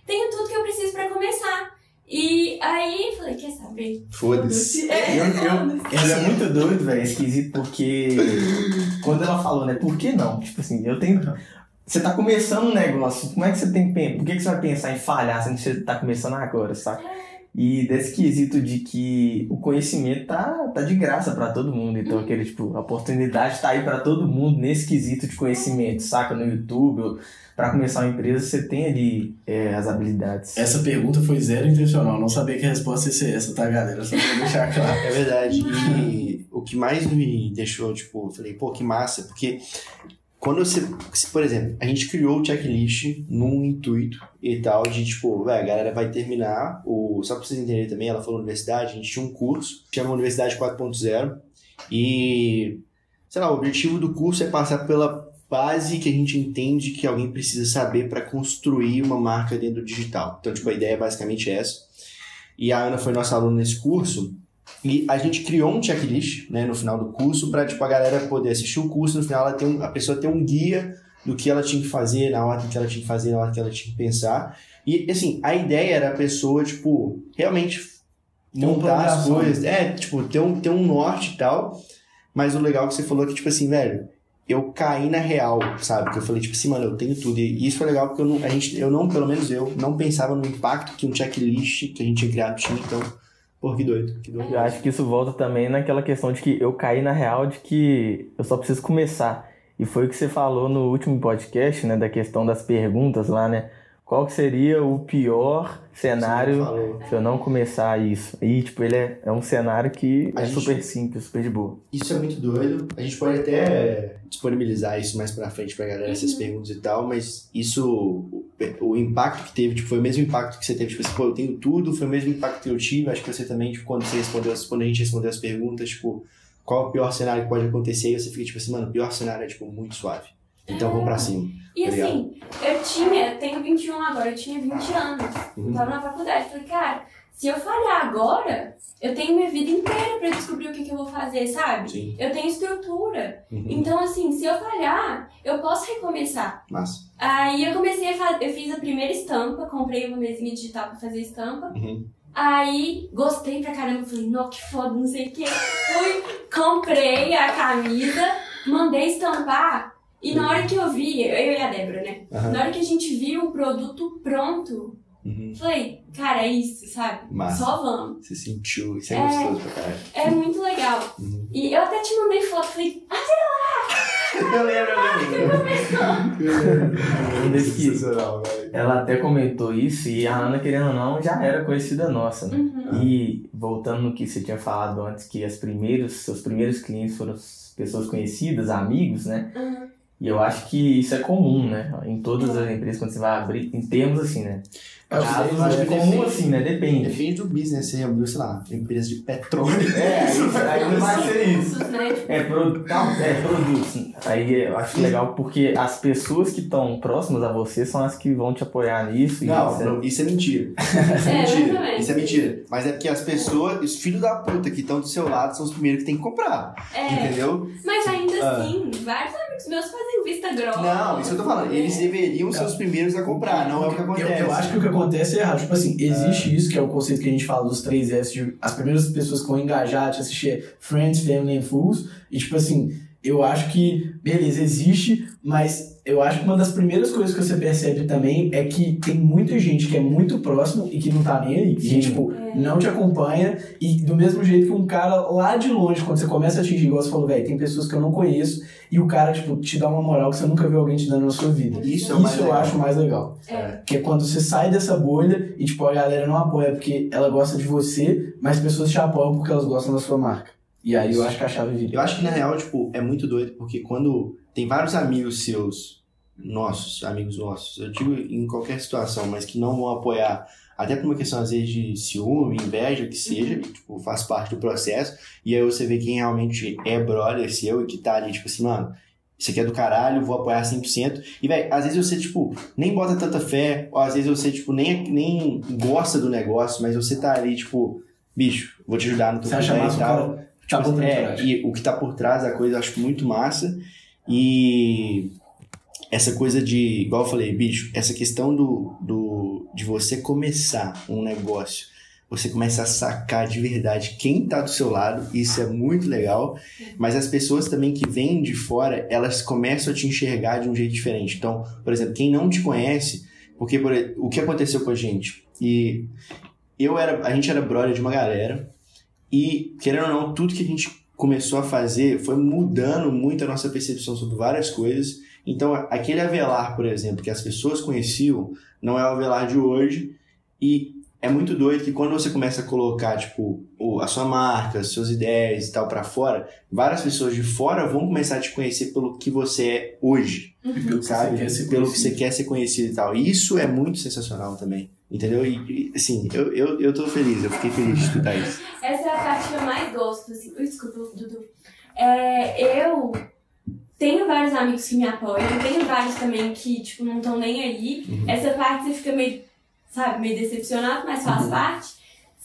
tenho tudo que eu preciso pra começar. E aí, falei, quer saber? Foda-se. É, Eu, eu, foda-se. ele é muito doido, velho, esquisito, porque quando ela falou, né, por que não? Tipo assim, eu tenho. Você tá começando um negócio, como é que você tem pen- Por que, que você vai pensar em falhar sendo que você tá começando agora, saca? E desse quesito de que o conhecimento tá, tá de graça pra todo mundo. Então, aquele, tipo, a oportunidade tá aí pra todo mundo nesse quesito de conhecimento, saca? No YouTube, ou pra começar uma empresa, você tem ali é, as habilidades. Essa pergunta foi zero intencional. Não sabia que a resposta ia ser essa, tá, galera? Só pra deixar claro. É verdade. E o que mais me deixou, tipo, eu falei, pô, que massa, porque quando você, por exemplo, a gente criou o checklist num intuito e tal, de tipo, velho, a galera vai terminar, o, só pra vocês entenderem também, ela falou universidade, a gente tinha um curso, chama Universidade 4.0, e, sei lá, o objetivo do curso é passar pela base que a gente entende que alguém precisa saber para construir uma marca dentro do digital. Então, tipo, a ideia é basicamente essa. E a Ana foi nossa aluna nesse curso, e a gente criou um checklist, né, no final do curso, para tipo, a galera poder assistir o curso, no final ela ter um, a pessoa ter um guia do que ela tinha que fazer, na ordem que ela tinha que fazer, na ordem que ela tinha que pensar. E, assim, a ideia era a pessoa, tipo, realmente montar as coisas. É, tipo, ter um, ter um norte e tal. Mas o legal que você falou é que, tipo assim, velho, eu caí na real, sabe? Que eu falei, tipo assim, mano, eu tenho tudo. E isso foi legal porque eu não, a gente, eu não, pelo menos eu, não pensava no impacto que um checklist que a gente tinha criado tinha. Então, pô, que doido, que doido. Eu acho que isso volta também naquela questão de que eu caí na real de que eu só preciso começar. E foi o que você falou no último podcast, né, da questão das perguntas lá, né? Qual seria o pior cenário se eu não começar isso. E, tipo, ele é, é um cenário que A é gente- super simples, super de boa. Isso é muito doido. A gente pode até disponibilizar isso mais pra frente pra galera, essas perguntas e tal, mas isso, o, o impacto que teve, tipo, foi o mesmo impacto que você teve, tipo assim, pô, eu tenho tudo, foi o mesmo impacto que eu tive, acho que você também, tipo, quando você respondeu, as- quando a gente respondeu as perguntas, tipo, qual é o pior cenário que pode acontecer, e você fica, tipo assim, mano, o pior cenário é, tipo, muito suave. Então vamos pra cima. E Obrigado. assim, eu tinha, tenho 21 agora, eu tinha 20 anos. Uhum. Tava na faculdade. Falei, cara, se eu falhar agora, eu tenho minha vida inteira pra descobrir o que, que eu vou fazer, sabe? Sim. Eu tenho estrutura. Uhum. Então, assim, se eu falhar, eu posso recomeçar. Massa. Aí eu comecei a fazer, eu fiz a primeira estampa, comprei uma mesinha digital pra fazer estampa. Uhum. Aí gostei pra caramba, falei, não, que foda, não sei o que. Fui, comprei a camisa, mandei estampar. E na hora que eu vi, eu e a Débora, né? Aham. Na hora que a gente viu o produto pronto, Uhum. falei, cara, é isso, sabe? Massa. Só vamos. Você sentiu, isso é, É. gostoso pra caralho. É muito legal. Uhum. E eu até te mandei foto, falei, ah, Eu lembro, eu lembro. Que Sensacional, velho. ela até comentou isso e a Ana, querendo ou não, já era conhecida nossa, né? uhum. E voltando no que você tinha falado antes, que as primeiros, seus primeiros clientes foram as pessoas conhecidas, amigos, né? E eu acho que isso é comum, né? Em todas as empresas, quando você vai abrir, em termos assim, né? Eu eu acho é que comum assim, né? Depende. Depende do business, você abriu, sei lá, empresa de petróleo. É, isso, aí não vai ser isso. Né? Tipo, É, pro, não, é produtos. Aí eu acho legal porque as pessoas que estão próximas a você são as que vão te apoiar nisso. e Não, você- não, isso é mentira. Isso é, É, mentira. Isso é mentira. Mas é porque as pessoas, os filhos da puta que estão do seu lado são os primeiros que tem que comprar. é, Entendeu? mas ainda Ah. assim, vários amigos meus fazem vista grossa. Não, isso que eu tô falando. Eles deveriam ser os primeiros a comprar, não é o que Eu, acontece. eu acho que o que acontece é errado. Tipo assim, existe isso, que é o conceito que a gente fala dos três S, de as primeiras pessoas que vão engajar, te assistir é Friends, Family and Fools. E tipo assim, eu acho que, beleza, existe, mas eu acho que uma das primeiras coisas que você percebe também é que tem muita gente que é muito próximo e que não tá nem aí. E, Sim. tipo, não te acompanha. E do mesmo jeito que um cara lá de longe, quando você começa a atingir, igual você falou, velho, tem pessoas que eu não conheço e o cara, tipo, te dá uma moral que você nunca viu alguém te dando na sua vida. Isso é o mais eu legal. acho mais legal. É. Que é quando você sai dessa bolha e, tipo, a galera não apoia porque ela gosta de você, mas as pessoas te apoiam porque elas gostam da sua marca. E aí eu acho que a chave vira. Eu acho que na real, tipo, é muito doido, porque quando tem vários amigos seus, nossos, amigos nossos, eu digo em qualquer situação, mas que não vão apoiar, até por uma questão às vezes de ciúme, inveja, que seja, que, tipo, faz parte do processo, e aí você vê quem realmente é brother seu e que tá ali, tipo assim, mano, isso aqui é do caralho, vou apoiar 100%. E, velho, às vezes você, tipo, nem bota tanta fé, ou às vezes você, tipo, nem, nem gosta do negócio, mas você tá ali, tipo, bicho, vou te ajudar no teu Você e massa o tal. cara tá botando É, coragem. e o que tá por trás da coisa eu acho muito massa. E essa coisa de, igual eu falei, bicho, essa questão do, do de você começar um negócio, você começa a sacar de verdade quem tá do seu lado, isso é muito legal. Mas as pessoas também que vêm de fora, elas começam a te enxergar de um jeito diferente. Então, por exemplo, quem não te conhece, porque por, o que aconteceu com a gente? E eu era, a gente era brother de uma galera, e, querendo ou não, tudo que a gente começou a fazer foi mudando muito a nossa percepção sobre várias coisas. Então, aquele Avelar, por exemplo, que as pessoas conheciam, não é o Avelar de hoje. E é muito doido que quando você começa a colocar, tipo, o- a sua marca, as suas ideias e tal pra fora, várias pessoas de fora vão começar a te conhecer pelo que você é hoje, E pelo que sabe? você quer ser pelo que conhecido. você quer ser conhecido e tal. E isso é muito sensacional também. Entendeu? E, e, assim, eu, eu, eu tô feliz, eu fiquei feliz de escutar isso. Essa é que eu mais gosto, assim. Desculpa, Dudu. É, eu tenho vários amigos que me apoiam, tenho vários também que, tipo, não estão nem aí. Uhum. Essa parte você fica meio, sabe, meio decepcionado, mas faz parte.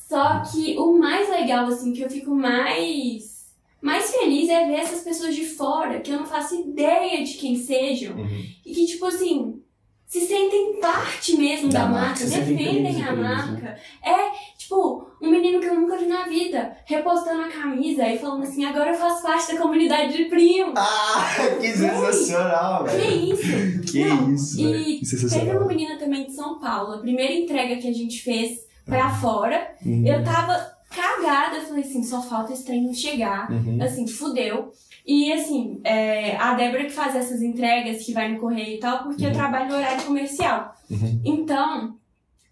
Só que o mais legal, assim, que eu fico mais, mais feliz é ver essas pessoas de fora, que eu não faço ideia de quem sejam, Uhum. e que, tipo assim, se sentem parte mesmo da, Da marca, marca, defendem a né? marca. É, tipo, um menino que eu nunca vi na vida, repostando a camisa e falando assim, agora eu faço parte da comunidade de primos. Ah, que sensacional, Que velho. isso? Que Não, isso, e. Que Teve uma menina também de São Paulo, a primeira entrega que a gente fez pra fora, Uhum. eu tava cagada, eu falei assim, só falta esse trem não chegar. Uhum. Assim, fudeu. E assim, é, a Débora que faz essas entregas, que vai no correio e tal, porque eu Uhum. trabalho no horário comercial. Uhum. Então,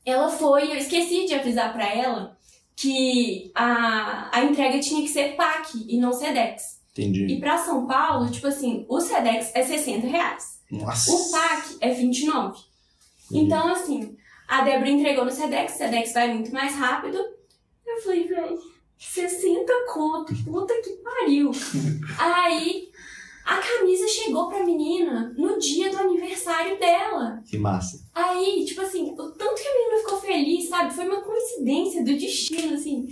ela foi, eu esqueci de avisar pra ela que a, a entrega tinha que ser PAC e não SEDEX. Entendi. E pra São Paulo, tipo assim, o SEDEX é 60 reais. Nossa. O PAC é 29. Então, assim, a Débora entregou no SEDEX, o SEDEX vai muito mais rápido. Eu falei, velho, 60 conto, puta que pariu. Aí, a camisa chegou pra menina no dia do aniversário dela. Que massa. Aí, tipo assim, o tanto que a menina ficou feliz, sabe? Foi uma coincidência do destino, assim.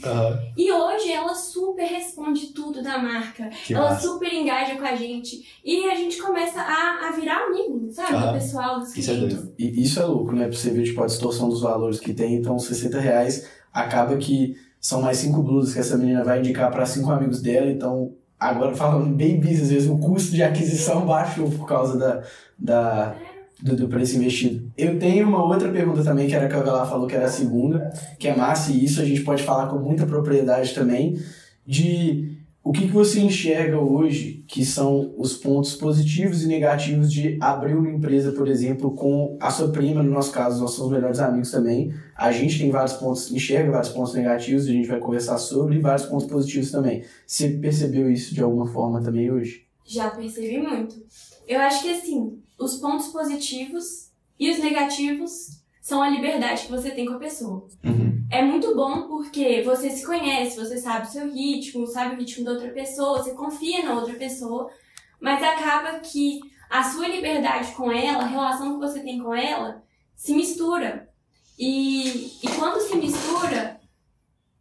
E hoje ela super responde tudo da marca. Que ela massa. super engaja com a gente. E a gente começa a, a virar amigo, sabe? Aham. Do pessoal, dos Isso é doido. E isso é louco, né? Pra você ver, tipo, a distorção dos valores que tem. Então, 60 reais acaba que são mais cinco blusas que essa menina vai indicar para cinco amigos dela. Então, agora falando bem business, vezes o custo de aquisição baixou por causa da, da, do, do preço investido. Eu tenho uma outra pergunta também, que era que a Avelar falou que era a segunda, que é massa, e isso a gente pode falar com muita propriedade também, de o que, que você enxerga hoje que são os pontos positivos e negativos de abrir uma empresa, por exemplo, com a sua prima, no nosso caso, nós somos melhores amigos também. A gente tem vários pontos, enxerga vários pontos negativos, a gente vai conversar sobre, e vários pontos positivos também. Você percebeu isso de alguma forma também hoje? Já percebi muito. Eu acho que assim, os pontos positivos e os negativos são a liberdade que você tem com a pessoa. É muito bom porque você se conhece, você sabe o seu ritmo, sabe o ritmo da outra pessoa, você confia na outra pessoa, mas acaba que a sua liberdade com ela, a relação que você tem com ela, se mistura. E, e quando se mistura,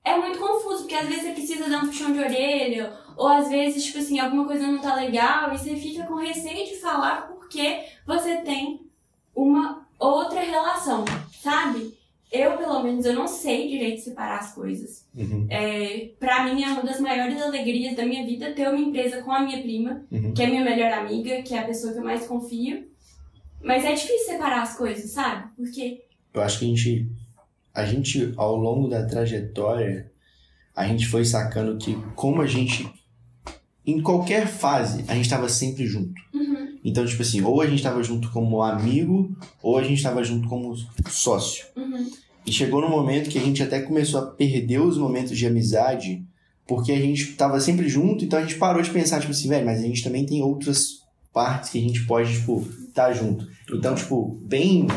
é muito confuso, porque às vezes você precisa dar um puxão de orelha, ou às vezes, tipo assim, alguma coisa não tá legal, e você fica com receio de falar porque você tem uma outra relação, sabe? Eu, pelo menos, eu não sei direito separar as coisas. Uhum. É, pra mim, é uma das maiores alegrias da minha vida ter uma empresa com a minha prima, Uhum. que é minha melhor amiga, que é a pessoa que eu mais confio. Mas é difícil separar as coisas, sabe? Porque Eu acho que a gente, a gente, ao longo da trajetória, a gente foi sacando que como a gente, em qualquer fase, a gente estava sempre junto. uhum, Então, tipo assim, ou a gente estava junto como amigo, ou a gente estava junto como sócio. uhum, E chegou no momento que a gente até começou a perder os momentos de amizade, porque a gente tava sempre junto, então a gente parou de pensar, tipo assim, velho, mas a gente também tem outras partes que a gente pode, tipo, tá junto. Então, tipo, bem.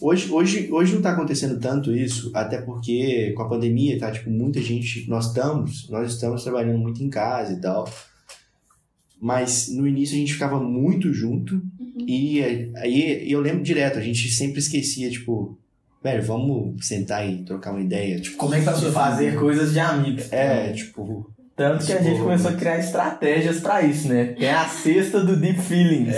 Hoje, hoje, hoje não tá acontecendo tanto isso, até porque com a pandemia, tá, tipo, muita gente. Nós estamos, nós estamos trabalhando muito em casa e tal. Mas no início a gente ficava muito junto, uhum. e aí eu lembro direto, a gente sempre esquecia, tipo, velho, vamos sentar e trocar uma ideia. Tipo, Como é que tá Fazer coisas de amigos. é, tipo, Tanto que a gente começou a muito. criar estratégias pra isso, né? Tem a sexta do Deep Feelings.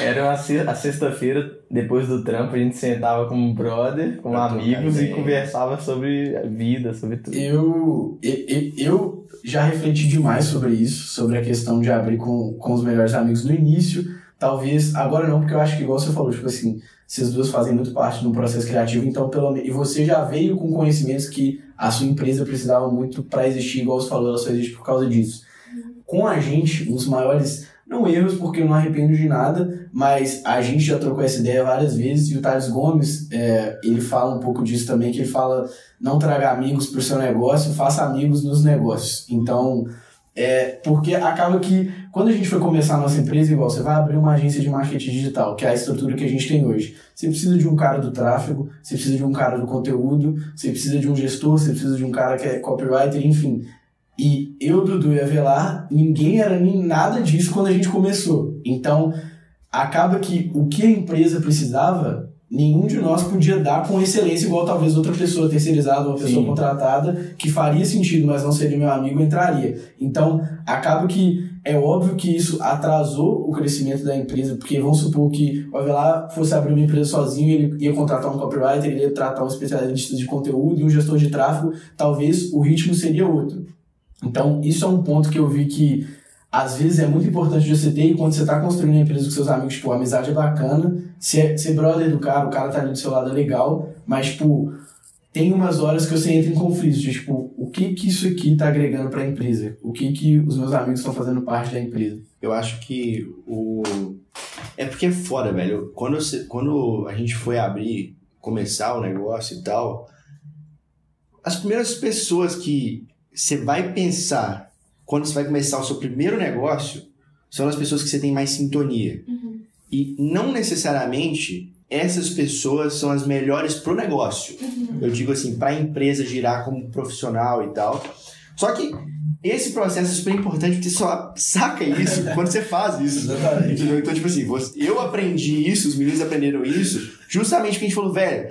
Era uma se- a sexta-feira, depois do trampo, a gente sentava com um brother, com amigos e conversava sobre a vida, sobre tudo. Eu, eu, eu já refleti demais sobre isso, sobre a questão de abrir com, com os melhores amigos no início. Talvez, agora não, porque eu acho que, igual você falou, tipo assim, vocês duas fazem muito parte do processo criativo, então, pelo menos. E você já veio com conhecimentos que a sua empresa precisava muito para existir, igual você falou, ela só existe por causa disso. Com a gente, os maiores. Não erros, porque eu não arrependo de nada, mas a gente já trocou essa ideia várias vezes e o Thales Gomes, é, ele fala um pouco disso também, que ele fala não traga amigos para o seu negócio, faça amigos nos negócios. Então, é, porque acaba que quando a gente foi começar a nossa empresa, igual você vai abrir uma agência de marketing digital, que é a estrutura que a gente tem hoje. Você precisa de um cara do tráfego, você precisa de um cara do conteúdo, você precisa de um gestor, você precisa de um cara que é copywriter, enfim. E eu, Dudu e Avelar, ninguém era nem nada disso quando a gente começou. Então, acaba que o que a empresa precisava, nenhum de nós podia dar com excelência, igual talvez outra pessoa terceirizada, uma pessoa Sim. contratada, que faria sentido, mas não seria meu amigo, entraria. Então, acaba que é óbvio que isso atrasou o crescimento da empresa, porque vamos supor que o Avelar fosse abrir uma empresa sozinho, ele ia contratar um copywriter, ele ia tratar um especialista de conteúdo e um gestor de tráfego, talvez o ritmo seria outro. Então, isso é um ponto que eu vi que às vezes é muito importante você ter, e quando você está construindo uma empresa com seus amigos, tipo, a amizade é bacana, ser, ser brother do cara, o cara tá ali do seu lado é legal, mas, tipo, tem umas horas que você entra em conflito, tipo, o que que isso aqui tá agregando para a empresa? O que que os meus amigos estão fazendo parte da empresa? eu acho que o. É porque é foda, velho. Quando, você, quando a gente foi abrir, começar o negócio e tal, as primeiras pessoas que você vai pensar quando você vai começar o seu primeiro negócio são as pessoas que você tem mais sintonia. E não necessariamente essas pessoas são as melhores pro negócio. Eu digo assim, para a empresa girar como profissional e tal. Só que esse processo é super importante porque você só saca isso quando você faz isso. Exatamente. Entendeu? Então, tipo assim, eu aprendi isso, os meninos aprenderam isso, justamente porque a gente falou, velho,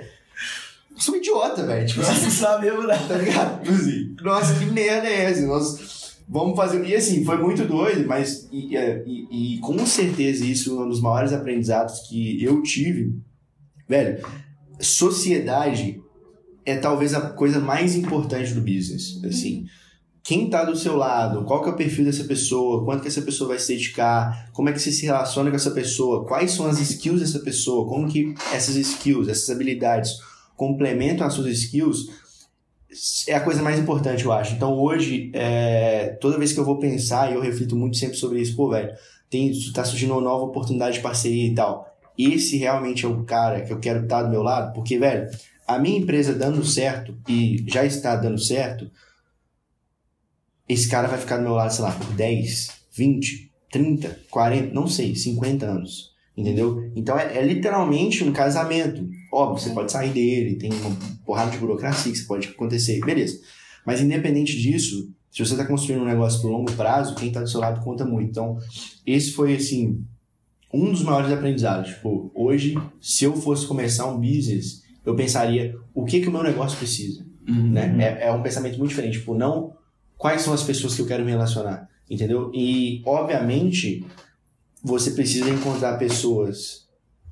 eu sou um idiota, velho. Tipo assim, Você sabe mesmo, né? tá ligado? Tipo assim, nossa, que merda é essa? Nós vamos fazer. E assim, foi muito doido, mas. E, e- e com certeza isso é um dos maiores aprendizados que eu tive. Velho, sociedade é talvez a coisa mais importante do business. Assim. Quem tá do seu lado, qual que é o perfil dessa pessoa, quanto que essa pessoa vai se dedicar, como é que você se relaciona com essa pessoa, quais são as skills dessa pessoa, como que essas skills, essas habilidades complementam as suas skills, é a coisa mais importante, eu acho. Então hoje, é, toda vez que eu vou pensar, e eu reflito muito sempre sobre isso, pô, velho, tem, tá surgindo uma nova oportunidade de parceria e tal. Esse realmente é o cara que eu quero estar do meu lado, porque, velho, a minha empresa dando certo e já está dando certo, esse cara vai ficar do meu lado, sei lá, por 10, 20, 30, 40, não sei, 50 anos. Entendeu? Então é, é literalmente um casamento. Óbvio, você pode sair dele, tem uma porrada de burocracia que pode acontecer, beleza. Mas independente disso, se você está construindo um negócio por longo prazo, quem está do seu lado conta muito. Então, esse foi, assim, um dos maiores aprendizados. Tipo, hoje, se eu fosse começar um business, eu pensaria o que, que o meu negócio precisa. Né? É, é um pensamento muito diferente. Tipo, não quais são as pessoas que eu quero me relacionar. Entendeu? E, obviamente, você precisa encontrar pessoas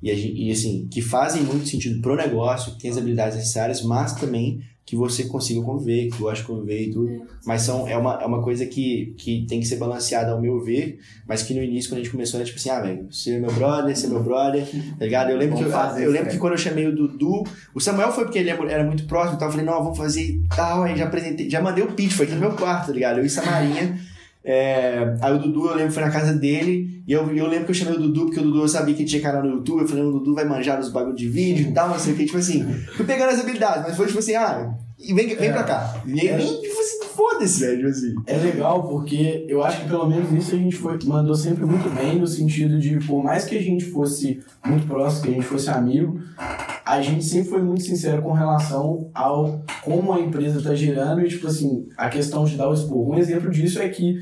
e, e, assim, que fazem muito sentido pro negócio, que têm as habilidades necessárias, mas também que você consiga conviver, que gosta de conviver e tudo. Mas são, é, uma, é uma coisa que, que tem que ser balanceada ao meu ver, mas que no início, quando a gente começou, era tipo assim, ah, velho, você é meu brother, você é meu brother, tá ligado? Eu lembro, que, eu, eu lembro que quando eu chamei o Dudu, o Samuel foi porque ele era muito próximo, então eu falei, não, vamos fazer tal, aí já apresentei, já mandei o pitch, foi aqui no meu quarto, tá ligado? Eu e Samarinha. É, aí o Dudu, eu lembro que foi na casa dele, e eu, eu lembro que eu chamei o Dudu, porque o Dudu eu sabia que ele tinha canal no YouTube, eu falei, o Dudu vai manjar nos bagulho de vídeo e tal, não sei o que, tipo assim, fui pegando as habilidades, mas foi tipo assim, ah, e vem, vem pra cá. E aí, nem, tipo assim, foda-se, velho, tipo assim. É legal porque eu acho que pelo menos nisso a gente foi, mandou sempre muito bem, no sentido de, por mais que a gente fosse muito próximo, que a gente fosse amigo, a gente sempre foi muito sincero com relação ao como a empresa tá girando e, tipo assim, a questão de dar o expor. Um exemplo disso é que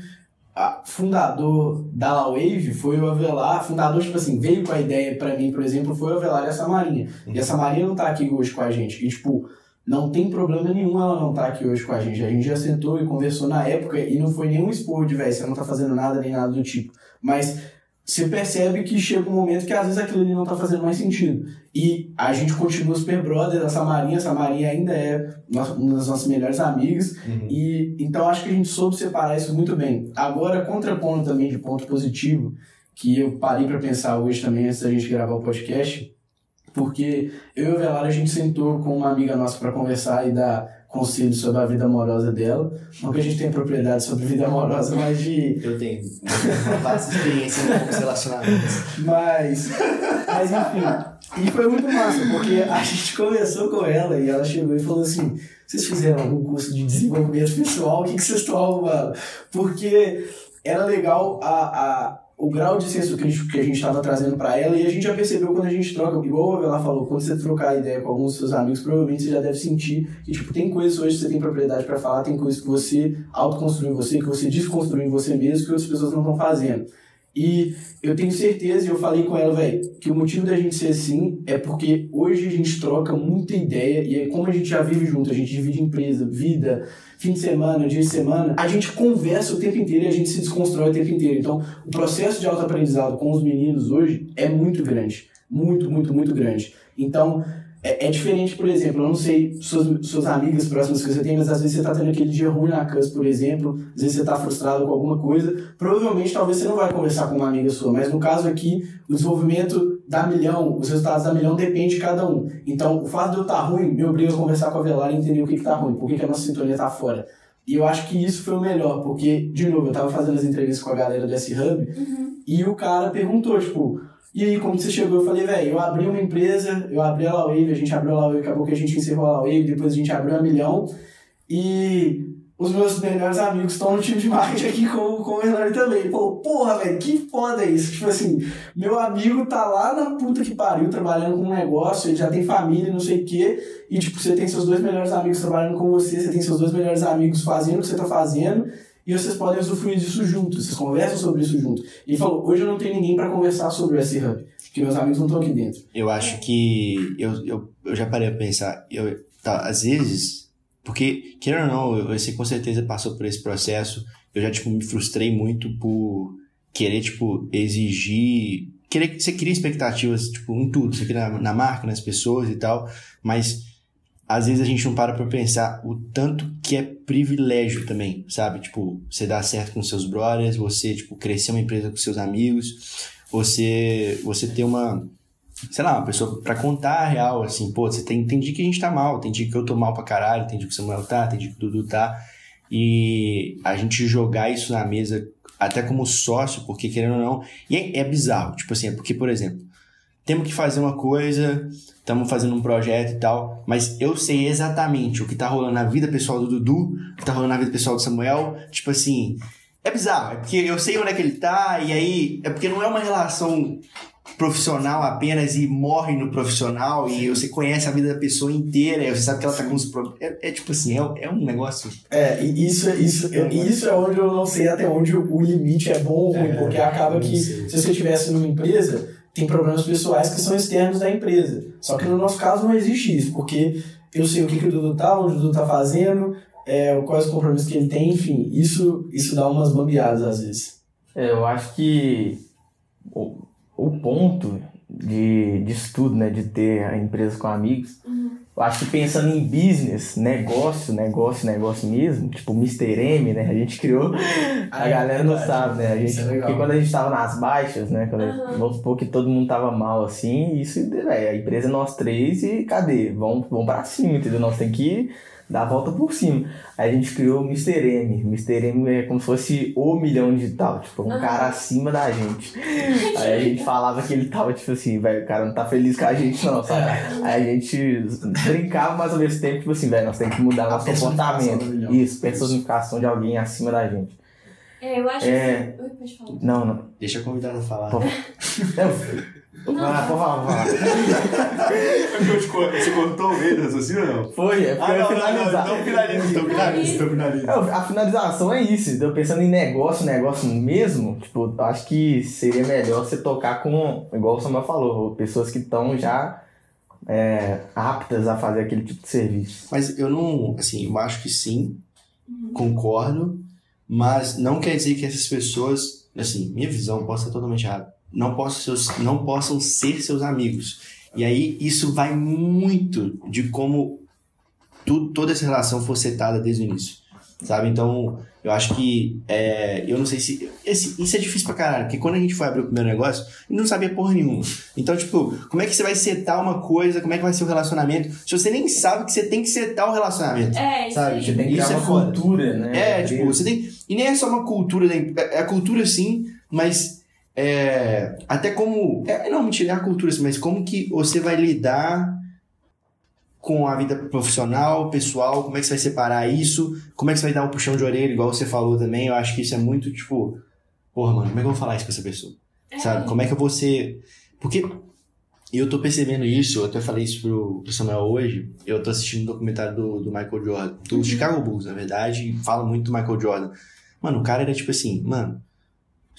a fundador da Wave foi o Avelar, fundador, tipo assim, veio com a ideia pra mim, por exemplo, foi o Avelar e a Samarinha. E a Samarinha não tá aqui hoje com a gente. E, tipo, não tem problema nenhum ela não estar aqui hoje com a gente. A gente já sentou e conversou na época e não foi nenhum expor de, velho, você não tá fazendo nada nem nada do tipo. Mas você percebe que chega um momento que às vezes aquilo ali não tá fazendo mais sentido. E a gente continua super brother da Samarinha, a Samarinha ainda é uma das nossas melhores amigas. E então acho que a gente soube separar isso muito bem. Agora, contrapondo também de ponto positivo, que eu parei pra pensar hoje também antes da gente gravar o podcast, porque eu e o Velar a gente sentou com uma amiga nossa pra conversar e dar conselhos sobre a vida amorosa dela. Não que a gente tenha propriedade sobre vida amorosa, mas de Eu tenho uma vasta experiência com os relacionamentos. mas, mas enfim. E foi muito massa, porque a gente conversou com ela e ela chegou e falou assim: vocês fizeram algum curso de desenvolvimento pessoal? O que, que vocês estão arrumando? Porque era legal a, a, o grau de senso crítico que a gente estava trazendo para ela e a gente já percebeu quando a gente troca, igual o Avelar falou, quando você trocar ideia com alguns dos seus amigos, provavelmente você já deve sentir que, tipo, tem coisas hoje que você tem propriedade para falar, tem coisas que você autoconstruiu em você, que você desconstruiu em você mesmo, que outras pessoas não estão fazendo. E eu tenho certeza, e eu falei com ela, velho, que o motivo da gente ser assim é porque hoje a gente troca muita ideia e aí, como a gente já vive junto, a gente divide empresa, vida, fim de semana, dia de semana, a gente conversa o tempo inteiro e a gente se desconstrói o tempo inteiro. Então, o processo de autoaprendizado com os meninos hoje é muito grande. Muito, muito, muito grande. Então, é, é diferente, por exemplo, eu não sei suas, suas amigas próximas que você tem, mas às vezes você tá tendo aquele dia ruim na casa, por exemplo, às vezes você tá frustrado com alguma coisa, provavelmente talvez você não vai conversar com uma amiga sua, mas no caso aqui, o desenvolvimento da milhão, os resultados da milhão depende de cada um. Então, o fato de eu estar ruim me obriga a conversar com a Velar e entender o que, que tá ruim, por que, que a nossa sintonia tá fora. E eu acho que isso foi o melhor, porque, de novo, eu tava fazendo as entrevistas com a galera do S-Hub e o cara perguntou, tipo, E aí, como você chegou? Eu falei, velho, eu abri uma empresa, eu abri a Lawave, a gente abriu a Lawave, acabou que a gente encerrou a Lawave, depois a gente abriu a Milhão. E os meus melhores amigos estão no time de marketing aqui com, com o Hernani também. Falou, porra, velho, que foda isso? Tipo assim, meu amigo tá lá na puta que pariu, trabalhando com um negócio, ele já tem família, não sei o quê, e tipo, você tem seus dois melhores amigos trabalhando com você, você tem seus dois melhores amigos fazendo o que você tá fazendo, e vocês podem usufruir disso juntos, vocês conversam sobre isso juntos. E falou, hoje eu não tenho ninguém para conversar sobre o S-Hub, porque meus amigos não estão aqui dentro. Eu acho que. Eu, eu, eu já parei a pensar. Eu, tá, às vezes. Porque, querendo ou não, você com certeza passou por esse processo. Eu já, tipo, me frustrei muito por querer, tipo, exigir. Querer, você cria expectativas, tipo, em tudo. Você cria na, na marca, nas pessoas e tal. Mas, às vezes, a gente não para pra pensar o tanto que é privilégio também, sabe? Tipo, você dar certo com seus brothers, você, tipo, crescer uma empresa com seus amigos, você, você ter uma sei lá, uma pessoa pra contar a real, assim, pô, você tem, tem dia que a gente tá mal, tem dia que eu tô mal pra caralho, tem dia que o Samuel tá, tem dia que o Dudu tá, e a gente jogar isso na mesa até como sócio, porque querendo ou não, e é, é bizarro, tipo assim, é porque, por exemplo, temos que fazer uma coisa, estamos fazendo um projeto e tal, mas eu sei exatamente o que tá rolando na vida pessoal do Dudu, o que tá rolando na vida pessoal do Samuel, tipo assim, é bizarro, é porque eu sei onde é que ele tá, e aí, é porque não é uma relação profissional apenas e morre no profissional e você conhece a vida da pessoa inteira e você sabe que ela tá com os problemas. É, é tipo assim, é, é um negócio. É, e isso, isso, eu- isso é onde eu não sei até onde o limite é bom ou ruim, É, porque acaba que se você estivesse numa empresa, tem problemas pessoais que são externos da empresa. Só que no nosso caso não existe isso, porque eu sei o que, que o Dudu tá, onde o Dudu tá fazendo, é, quais os compromissos que ele tem, enfim, isso, isso dá umas bambeadas às vezes. É, eu acho que o, o ponto de, de estudo, né, de ter a empresa com amigos, eu acho que pensando em business, negócio, negócio, negócio mesmo, tipo Mr. M, né, a gente criou, a Ah, é galera não sabe, né, a gente, Isso é legal. porque quando a gente tava nas baixas, né, quando gente- Aham. vamos supor que todo mundo tava mal assim, isso, véio, a empresa é nós três e cadê? Vamos, vamos pra cima, entendeu? Nós tem que dar a volta por cima. Aí a gente criou o Mr. M. Mr. M é como se fosse o milhão digital, tipo, um Aham. cara acima da gente. Aí a gente falava que ele tava, tipo assim, velho, o cara não tá feliz com a gente, não, sabe? Aí a gente brincava, mas ao mesmo tempo, tipo assim, velho, nós temos que mudar A nosso comportamento. Isso, personificação de alguém acima da gente. É, eu acho É. que. Oi, pode falar. Não, não. Deixa a convidada falar. Pô. Não, vai lá, pode falar. Você cortou o meio do raciocínio ou não? Foi, é porque eu ia finalizar. então finaliza, então finaliza, então finaliza. É, A finalização é isso. Eu pensando em negócio, negócio mesmo, tipo, eu acho que seria melhor você tocar com, igual o Samuel falou, pessoas que estão já é, aptas a fazer aquele tipo de serviço. Mas eu não, assim, eu acho que sim, concordo, mas não quer dizer que essas pessoas, assim, minha visão possa estar totalmente errada, não possam, seus, não possam ser seus amigos. E aí isso vai muito de como tudo, toda essa relação foi setada desde o início, sabe? Então, eu acho que, é, eu não sei se, esse, isso é difícil pra caralho, porque quando a gente foi abrir o primeiro negócio, a gente não sabia porra nenhuma. Então, tipo, como é que você vai setar uma coisa, como é que vai ser o relacionamento, se você nem sabe que você tem que setar o relacionamento. É, isso Sabe. Você tem que Isso é uma foda. cultura, né? É, tipo, você tem. E nem é só uma cultura da em- É a cultura sim, mas. É, até como. É, não, mentira, é a cultura mas como que você vai lidar com a vida profissional, pessoal, como é que você vai separar isso, como é que você vai dar um puxão de orelha, igual você falou também, eu acho que isso é muito, tipo, porra, mano, como é que eu vou falar isso com essa pessoa? Sabe? Como é que eu vou ser. Porque eu tô percebendo isso, eu até falei isso pro, pro Samuel hoje. Eu tô assistindo um documentário do, do Michael Jordan, do Chicago Bulls, na verdade, e fala muito do Michael Jordan. Mano, o cara era tipo assim, mano,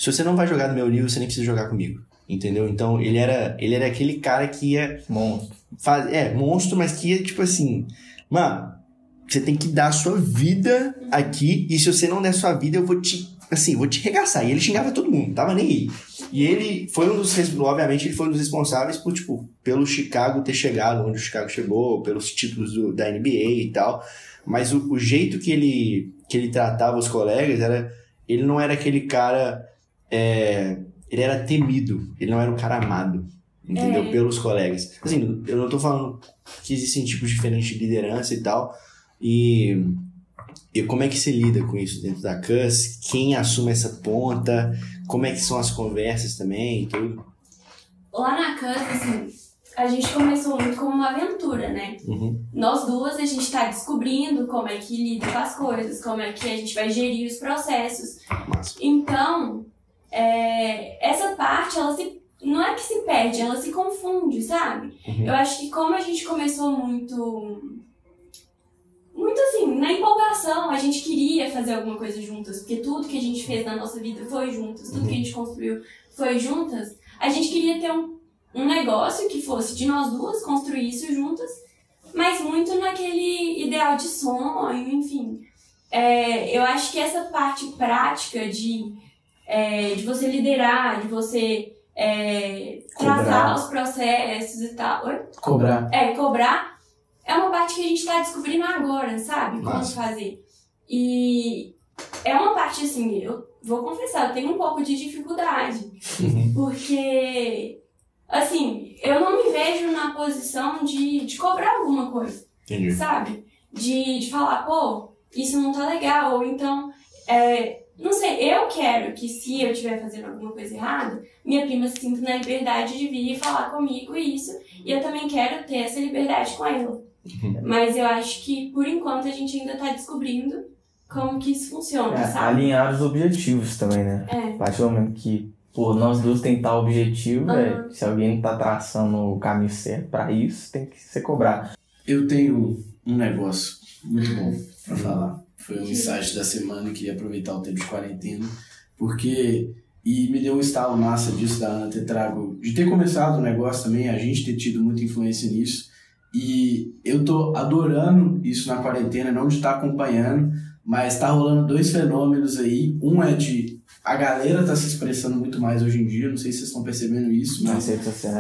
se você não vai jogar no meu nível, você nem precisa jogar comigo. Entendeu? Então ele era, ele era aquele cara que ia Monstro. faz, é, monstro, mas que ia, tipo assim, mano, você tem que dar a sua vida aqui, e se você não der a sua vida, eu vou te, assim, vou te regaçar. E ele xingava todo mundo, tava nem aí. E ele foi um dos, obviamente, ele foi um dos responsáveis por, tipo, pelo Chicago ter chegado onde o Chicago chegou, pelos títulos do- da NBA e tal. Mas o, o jeito que ele, que ele tratava os colegas era, ele não era aquele cara, é, ele era temido, ele não era um cara amado. Entendeu? É. Pelos colegas. Assim, eu não tô falando que existem tipos diferentes de liderança e tal. E, e como é que se lida com isso dentro da CUS? Quem assume essa ponta? Como é que são as conversas também e tudo? lá na casa, assim, a gente começou muito como uma aventura, né? Uhum. Nós duas, a gente tá descobrindo como é que lida com as coisas, como é que a gente vai gerir os processos. Massa. Então, é, essa parte, ela se. Não é que se perde, ela se confunde, sabe? Uhum. Eu acho que como a gente começou muito. Muito assim, na empolgação, a gente queria fazer alguma coisa juntas, porque tudo que a gente fez na nossa vida foi juntas, tudo que a gente construiu foi juntas. A gente queria ter um, um negócio que fosse de nós duas, construir isso juntas, mas muito naquele ideal de sonho, enfim. É, eu acho que essa parte prática de, é, de você liderar, de você é, traçar os processos e tal. Oi? Cobrar. É, cobrar é uma parte que a gente tá descobrindo agora, sabe? Como Massa. fazer. E é uma parte assim, eu vou confessar, eu tenho um pouco de dificuldade. Uhum. Porque, assim, eu não me vejo na posição de, de cobrar alguma coisa, Entendi. sabe? De, de falar, pô, isso não tá legal. Ou então, é, não sei, eu quero que se eu estiver fazendo alguma coisa errada, minha prima se sinta na liberdade de vir e falar comigo isso. E eu também quero ter essa liberdade com ela. Mas eu acho que, por enquanto, a gente ainda tá descobrindo como que isso funciona, É, sabe? alinhar os objetivos também, né? É. A partir do momento que, pô, nós dois tem tal objetivo, Aham. velho, se alguém tá traçando o caminho certo pra isso, tem que ser cobrado. Eu tenho um negócio muito bom pra falar. Foi um insight da semana e queria aproveitar o tempo de quarentena, porque. E me deu um estalo massa disso da Ana ter trago. De ter começado o negócio também, a gente ter tido muita influência nisso. E eu tô adorando isso na quarentena, não de estar acompanhando, mas tá rolando dois fenômenos aí. Um é de. A galera tá se expressando muito mais hoje em dia, não sei se vocês estão percebendo isso, mas.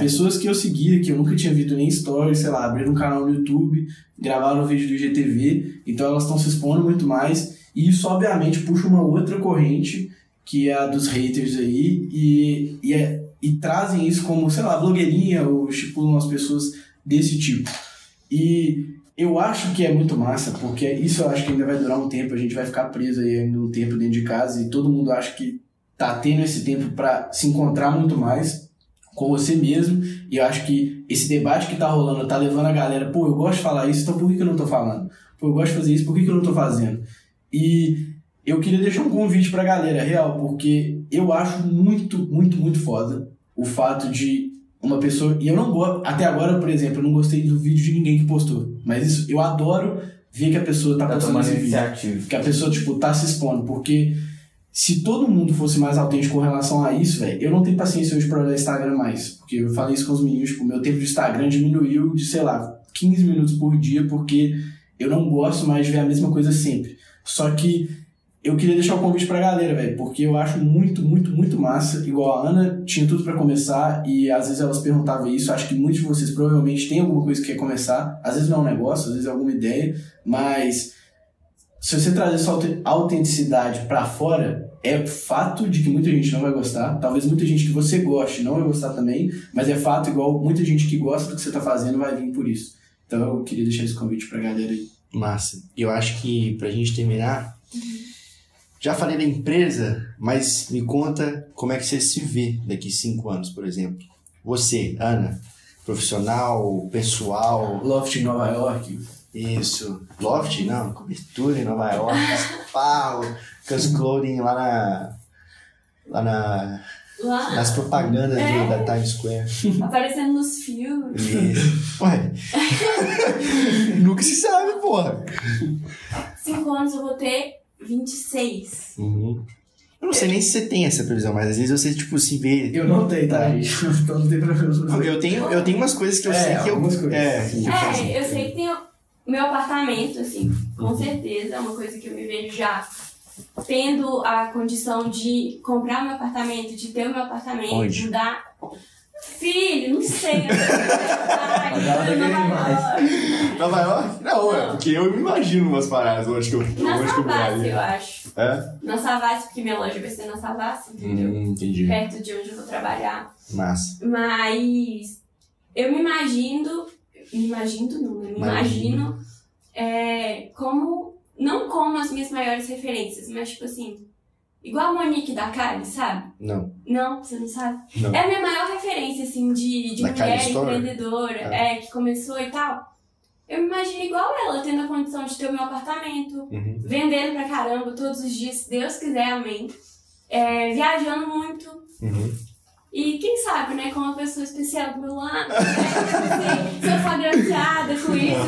Pessoas que eu seguia, que eu nunca tinha visto nem stories, sei lá, abriram um canal no YouTube, gravaram um vídeo do IGTV, então elas estão se expondo muito mais. E isso, obviamente, puxa uma outra corrente, que é a dos haters aí, e, e, é- e trazem isso como, sei lá, blogueirinha, ou estipulam as pessoas desse tipo. E eu acho que é muito massa, porque isso eu acho que ainda vai durar um tempo, a gente vai ficar preso aí ainda um tempo dentro de casa, e todo mundo acha que tá tendo esse tempo para se encontrar muito mais com você mesmo. E eu acho que esse debate que tá rolando tá levando a galera, pô, eu gosto de falar isso, então por que, que eu não tô falando? Pô, eu gosto de fazer isso, por que, que eu não tô fazendo? E eu queria deixar um convite pra galera, real, porque eu acho muito, muito, muito foda o fato de uma pessoa. E eu não gosto. Até agora, por exemplo, eu não gostei do vídeo de ninguém que postou. Mas isso, eu adoro ver que a pessoa tá, Tá postando esse vídeo que a pessoa, tipo, tá se expondo, porque se todo mundo fosse mais autêntico com relação a isso, velho, eu não tenho paciência hoje pra olhar Instagram mais, porque eu falei isso com os meninos, tipo, meu tempo de Instagram diminuiu de, sei lá, 15 minutos por dia, porque eu não gosto mais de ver a mesma coisa sempre. Só que eu queria deixar o convite pra galera, velho, porque eu acho muito, muito, muito massa. Igual a Ana tinha tudo pra começar e às vezes elas perguntavam isso. Acho que muitos de vocês provavelmente têm alguma coisa que quer começar. Às vezes não é um negócio, às vezes é alguma ideia, mas se você trazer sua aute- autenticidade pra fora, é fato de que muita gente não vai gostar. Talvez muita gente que você goste não vai gostar também, mas é fato igual muita gente que gosta do que você tá fazendo vai vir por isso. Então eu queria deixar esse convite pra galera aí. Massa. Eu acho que pra gente terminar, já falei da empresa, mas me conta como é que você se vê daqui cinco anos, por exemplo. Você, Ana, profissional, pessoal, Loft em Nova York. isso. Loft? Não, cobertura em Nova York, Paulo, Cus Clothing lá na. Lá na, Lá, nas propagandas É. da Times Square. aparecendo nos filmes. Isso. Ué. Nunca se sabe, porra. Cinco anos eu vou ter 26. Uhum. Eu não sei nem se você tem essa previsão, mas às vezes você, tipo, se vê. Eu não tenho, tá, gente? Então não tem problema. Eu tenho, eu tenho umas coisas que eu É, sei que eu. coisas. É, que eu faço. Eu sei que tem o meu apartamento, assim, com certeza. É uma coisa que eu me vejo já tendo a condição de comprar meu apartamento, de ter o meu apartamento, Onde? mudar. Filho, não sei. Ai, Agora tá querendo mais. Nova York? Não, é, porque eu me imagino umas paradas onde que eu, Na onde que eu Savassi, eu acho. É? Na Savassi, porque minha loja vai ser na Savassi, entendeu? Hum, entendi. Perto de onde eu vou trabalhar. Massa. Mas eu me imagino. Me imagino, não, eu me imagino é, como. Não como as minhas maiores referências, mas tipo assim. Igual a Monique da Cali, sabe? Não. Não, você não sabe? Não. É a minha maior referência, assim, de, de Da mulher empreendedora, Ah. é, que começou e tal. Eu me imagino igual ela, tendo a condição de ter o meu apartamento, Uhum. vendendo pra caramba todos os dias, se Deus quiser, amém. É, viajando muito. Uhum. E quem sabe, né, com uma pessoa especial do meu lado, né? se eu for agraciada com isso,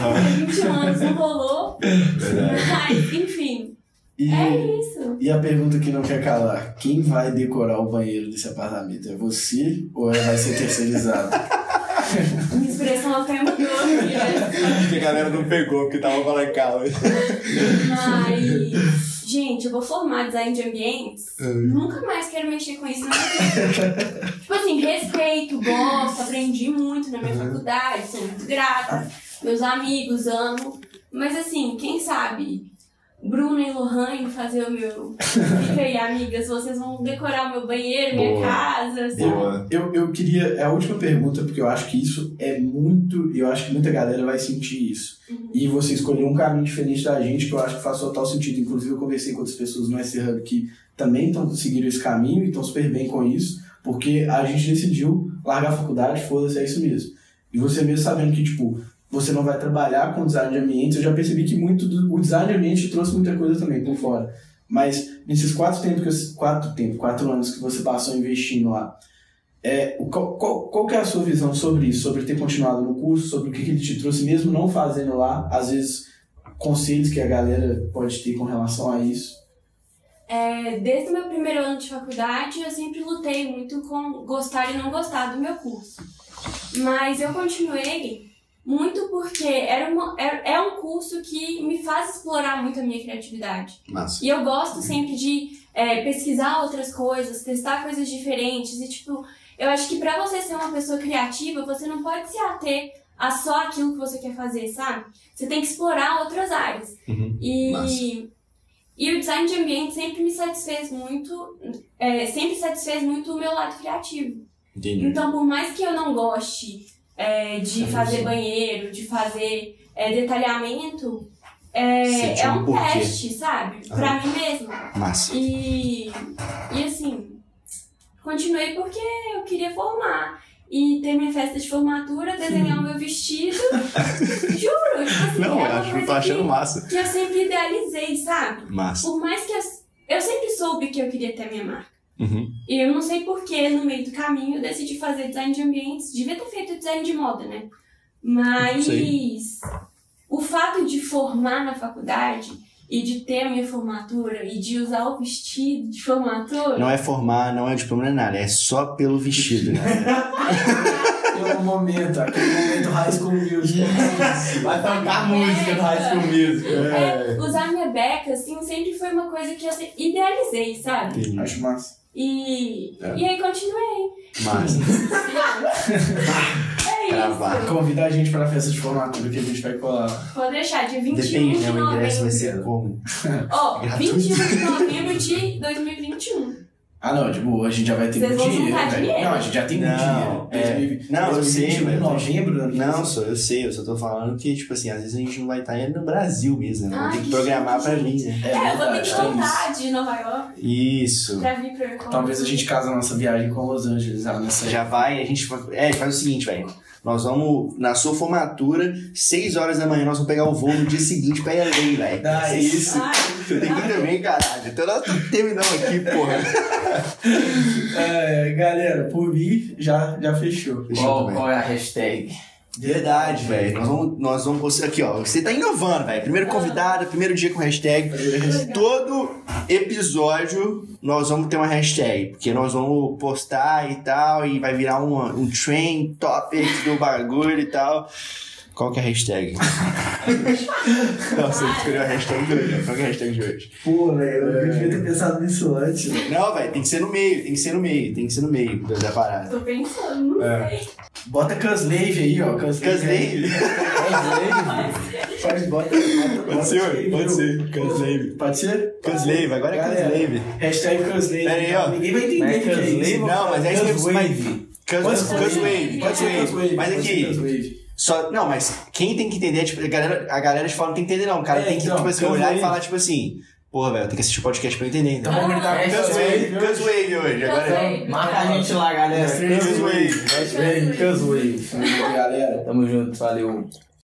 porque 20 anos não rolou. Mas, enfim, E, é isso. e a pergunta que não quer calar: quem vai decorar o banheiro desse apartamento? É você ou é- vai ser terceirizado? Minha expressão até mudou aqui? Que a galera não pegou, porque tava falando calma. Mas, gente, eu vou formar design de ambientes. Nunca mais quero mexer com isso na minha vida. tipo assim, respeito, gosto, aprendi muito na minha faculdade, sou muito grata. Meus amigos, amo. Mas assim, quem sabe Bruna e Lohane fazer o meu. Fica aí, amigas, vocês vão decorar o meu banheiro, minha Boa. casa. sabe? Boa. Eu, eu queria. É a última pergunta, porque eu acho que isso é muito. Eu acho que muita galera vai sentir isso. E você escolheu um caminho diferente da gente, que eu acho que faz total sentido. Inclusive, eu conversei com outras pessoas no S Hub que também estão seguindo esse caminho e estão super bem com isso, porque a gente decidiu largar a faculdade, foda-se, é isso mesmo. E você mesmo sabendo que, tipo, você não vai trabalhar com design de ambientes, eu já percebi que muito do, o design de ambiente trouxe muita coisa também por fora. Mas nesses quatro tempos, que quatro tempos, quatro anos que você passou investindo lá, é, qual, qual, qual é a sua visão sobre isso? Sobre ter continuado no curso, sobre o que, que ele te trouxe, mesmo não fazendo lá, às vezes conselhos que a galera pode ter com relação a isso. É, desde o meu primeiro ano de faculdade, eu sempre lutei muito com gostar e não gostar do meu curso. Mas eu continuei muito porque era uma, é, é um curso que me faz explorar muito a minha criatividade. Massa. E eu gosto sempre de é, pesquisar outras coisas, testar coisas diferentes. E, tipo, eu acho que pra você ser uma pessoa criativa, você não pode se ater a só aquilo que você quer fazer, sabe? Você tem que explorar outras áreas. Uhum. E, Massa. e o design de ambiente sempre me satisfez muito, é, sempre satisfez muito o meu lado criativo. Entendi. Então, por mais que eu não goste é, de É fazer banheiro, de fazer é, detalhamento, é, é um porquê. teste, sabe? Pra mim mesma. Massa. E, e assim, continuei porque eu queria formar. E ter minha festa de formatura, desenhar o meu vestido. Juro, tipo assim, Não, é uma acho que eu coisa tô achando que, massa. que eu sempre idealizei, sabe? Massa. Por mais que eu, eu sempre soube que eu queria ter minha marca. Uhum. E eu não sei porquê, no meio do caminho, eu decidi fazer design de ambientes. Devia ter feito design de moda, né? Mas o fato de formar na faculdade e de ter a minha formatura e de usar o vestido de formatura. Não é formar, não é diploma, não é nada. É só pelo vestido, né? É um momento, aquele momento High School Music. Vai tocar música do High School Music. É, usar minha beca, assim, sempre foi uma coisa que eu idealizei, sabe? Entendi. Acho massa. E, É. e aí continuei. Massa. É isso. Gravar. Convida a gente pra festa de formatura que a gente vai colar. Pode deixar, dia 21 Depende, de né? O ingresso vai novembro. ser como? Ó, Gratuito. 21 de novembro de 2021. Ah, não, boa, a gente já vai ter Vocês muito dinheiro, velho. dinheiro? Não, a gente já tem muito Não, dinheiro. é. 2020, Não, eu sei, 2021, velho. novembro, né? Não, só, eu sei, eu só tô falando que, tipo assim, às vezes a gente não vai estar indo no Brasil mesmo, né? Ter que programar chique, pra vir, né? É, É, eu vou ter verdade, que voltar de Nova York Isso. pra vir pra. Talvez a gente case a nossa viagem com Los Angeles já nessa Já vai, a gente. É, faz o seguinte, velho. Nós vamos, na sua formatura, 6 horas da manhã, nós vamos pegar o voo no dia seguinte pra LA, velho. Ah, É isso. Ai, Você tem que ir também, caralho. Então nós estamos terminando aqui, porra. É, galera, por mim, já, já fechou. Fechou Qual, qual é a hashtag? Verdade, velho. Nós vamos, nós vamos postar aqui, ó. Você tá inovando, velho. Primeiro convidado, primeiro dia com hashtag. Todo episódio nós vamos ter uma hashtag. Porque nós vamos postar e tal. E vai virar um, um trend topic do bagulho e tal. Qual que é a hashtag? Nossa, ele escolheu a hashtag de hoje. né? Qual que é a hashtag de hoje? Pô, velho, eu devia ter pensado nisso antes. Não, velho, tem que ser no meio, tem que ser no meio, tem que ser no meio da, da parada. tô pensando, não É. sei. Bota Canslave aí, ó. Canslave. Caslave. Pode, bota, Pode ser, pode ser. Caslave. Pode ser? Caslave, agora é Caslave. Hashtag Canslave. Pera aí, ó. Ninguém vai entender o que é isso. Não, mas é isso. Cuswave. Cus- Pode ser Cuswave, Pode ser. Mas aqui, Cuswave. Só, não, mas quem tem que entender, tipo, a galera, a galera de fora não tem que entender, não. O cara É, tem que, então, tipo assim, olhar e falar, tipo assim, Porra, velho, tem que assistir o podcast pra entender, então. Vamos gritar É, com Cuswave. aí. Cuswave hoje, agora Cuswave. Marca a gente lá, galera. Cuswave. Cuswave. Cuswave. Cuswave. Galera. Tamo junto, valeu.